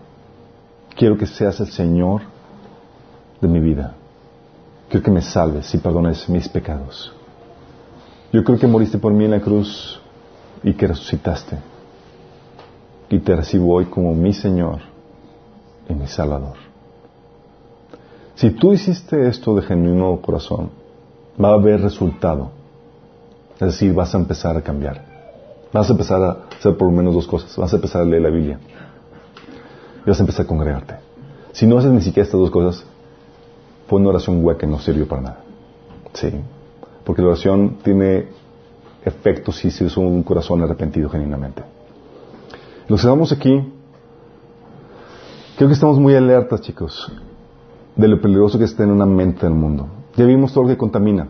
Quiero que seas el Señor de mi vida. Quiero que me salves y perdones mis pecados. Yo creo que moriste por mí en la cruz y que resucitaste. Y te recibo hoy como mi Señor y mi Salvador. Si tú hiciste esto de genuino corazón, va a haber resultado. Es decir, vas a empezar a cambiar. Vas a empezar a hacer por lo menos dos cosas. Vas a empezar a leer la Biblia. Y vas a empezar a congregarte. Si no haces ni siquiera estas dos cosas, fue una oración hueca no sirvió para nada. Sí. Porque la oración tiene efecto si se es un corazón arrepentido genuinamente. Los que estamos aquí, creo que estamos muy alertas, chicos, de lo peligroso que es tener una mente del mundo. Ya vimos todo lo que contamina.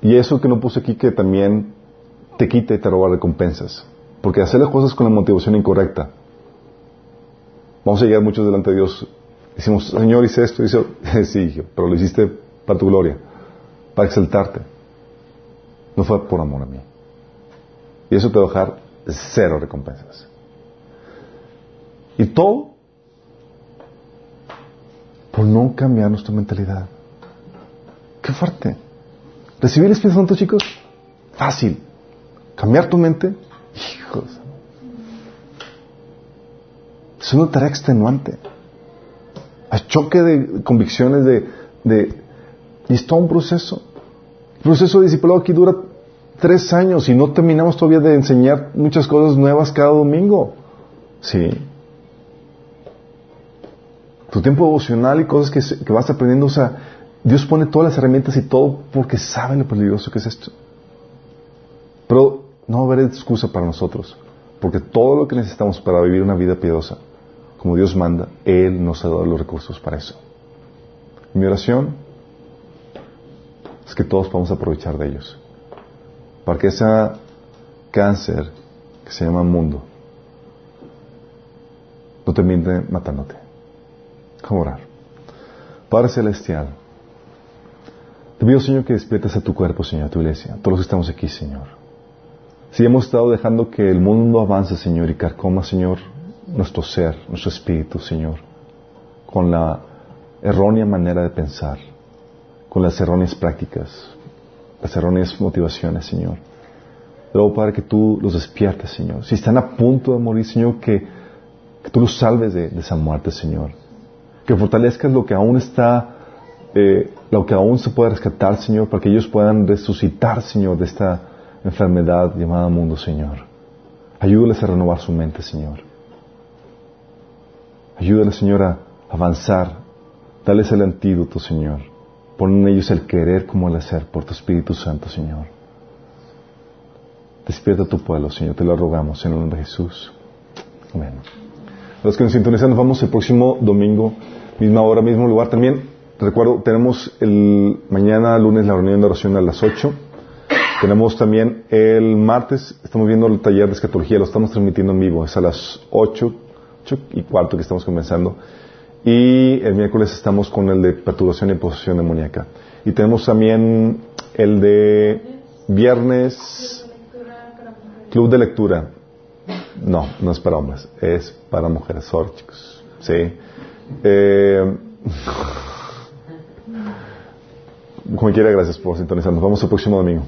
Y eso que no puse aquí que también te quite y te roba recompensas. Porque hacer las cosas con la motivación incorrecta. Vamos a llegar muchos delante de Dios. Decimos, Señor, hice esto, hice... sí, pero lo hiciste para tu gloria, para exaltarte. No fue por amor a mí. Y eso te va a dejar cero recompensas. Y todo por no cambiar nuestra mentalidad. Qué fuerte. Recibir el Espíritu Santo, chicos, fácil. Cambiar tu mente, hijos. Es una tarea extenuante. A choque de convicciones de, de y es todo un proceso. El proceso de discipulado aquí dura tres años y no terminamos todavía de enseñar muchas cosas nuevas cada domingo. Sí. Tu tiempo devocional y cosas que, que vas aprendiendo, o sea, Dios pone todas las herramientas y todo porque sabe lo peligroso que es esto. Pero no va a haber excusa para nosotros, porque todo lo que necesitamos para vivir una vida piadosa, como Dios manda, Él nos ha dado los recursos para eso. mi oración es que todos podamos aprovechar de ellos, para que ese cáncer que se llama mundo no termine matándote. Vamos a orar. Padre Celestial, te pido, Señor, que despiertes a tu cuerpo, Señor, a tu iglesia, todos los estamos aquí, Señor. Si hemos estado dejando que el mundo avance, Señor, y carcoma, Señor, nuestro ser, nuestro espíritu, Señor, con la errónea manera de pensar, con las erróneas prácticas, las erróneas motivaciones, Señor. Luego, Padre, que tú los despiertes, Señor. Si están a punto de morir, Señor, que, tú los salves de, de esa muerte, Señor. Que fortalezcas lo que aún está eh, lo que aún se puede rescatar, Señor, para que ellos puedan resucitar, Señor, de esta enfermedad llamada mundo, Señor. Ayúdales a renovar su mente, Señor. Ayúdales, Señor, a avanzar. Dales el antídoto, Señor. Pon en ellos el querer como el hacer por tu Espíritu Santo, Señor. Despierta tu pueblo, Señor. Te lo rogamos en el nombre de Jesús. Amén. Los que nos sintonizan, nos vamos el próximo domingo, misma hora, mismo lugar también. Recuerdo, tenemos el mañana, lunes, la reunión de oración a las 8. Tenemos también el martes, estamos viendo el taller de escatología, lo estamos transmitiendo en vivo, es a las 8, 8 y cuarto que estamos comenzando. Y el miércoles estamos con el de perturbación y posesión demoníaca. Y tenemos también el de viernes, club de lectura. No, no es para hombres, es para mujeres, sorry chicos. Sí. Eh, como quiera, gracias por sintonizarnos. Vamos el próximo domingo.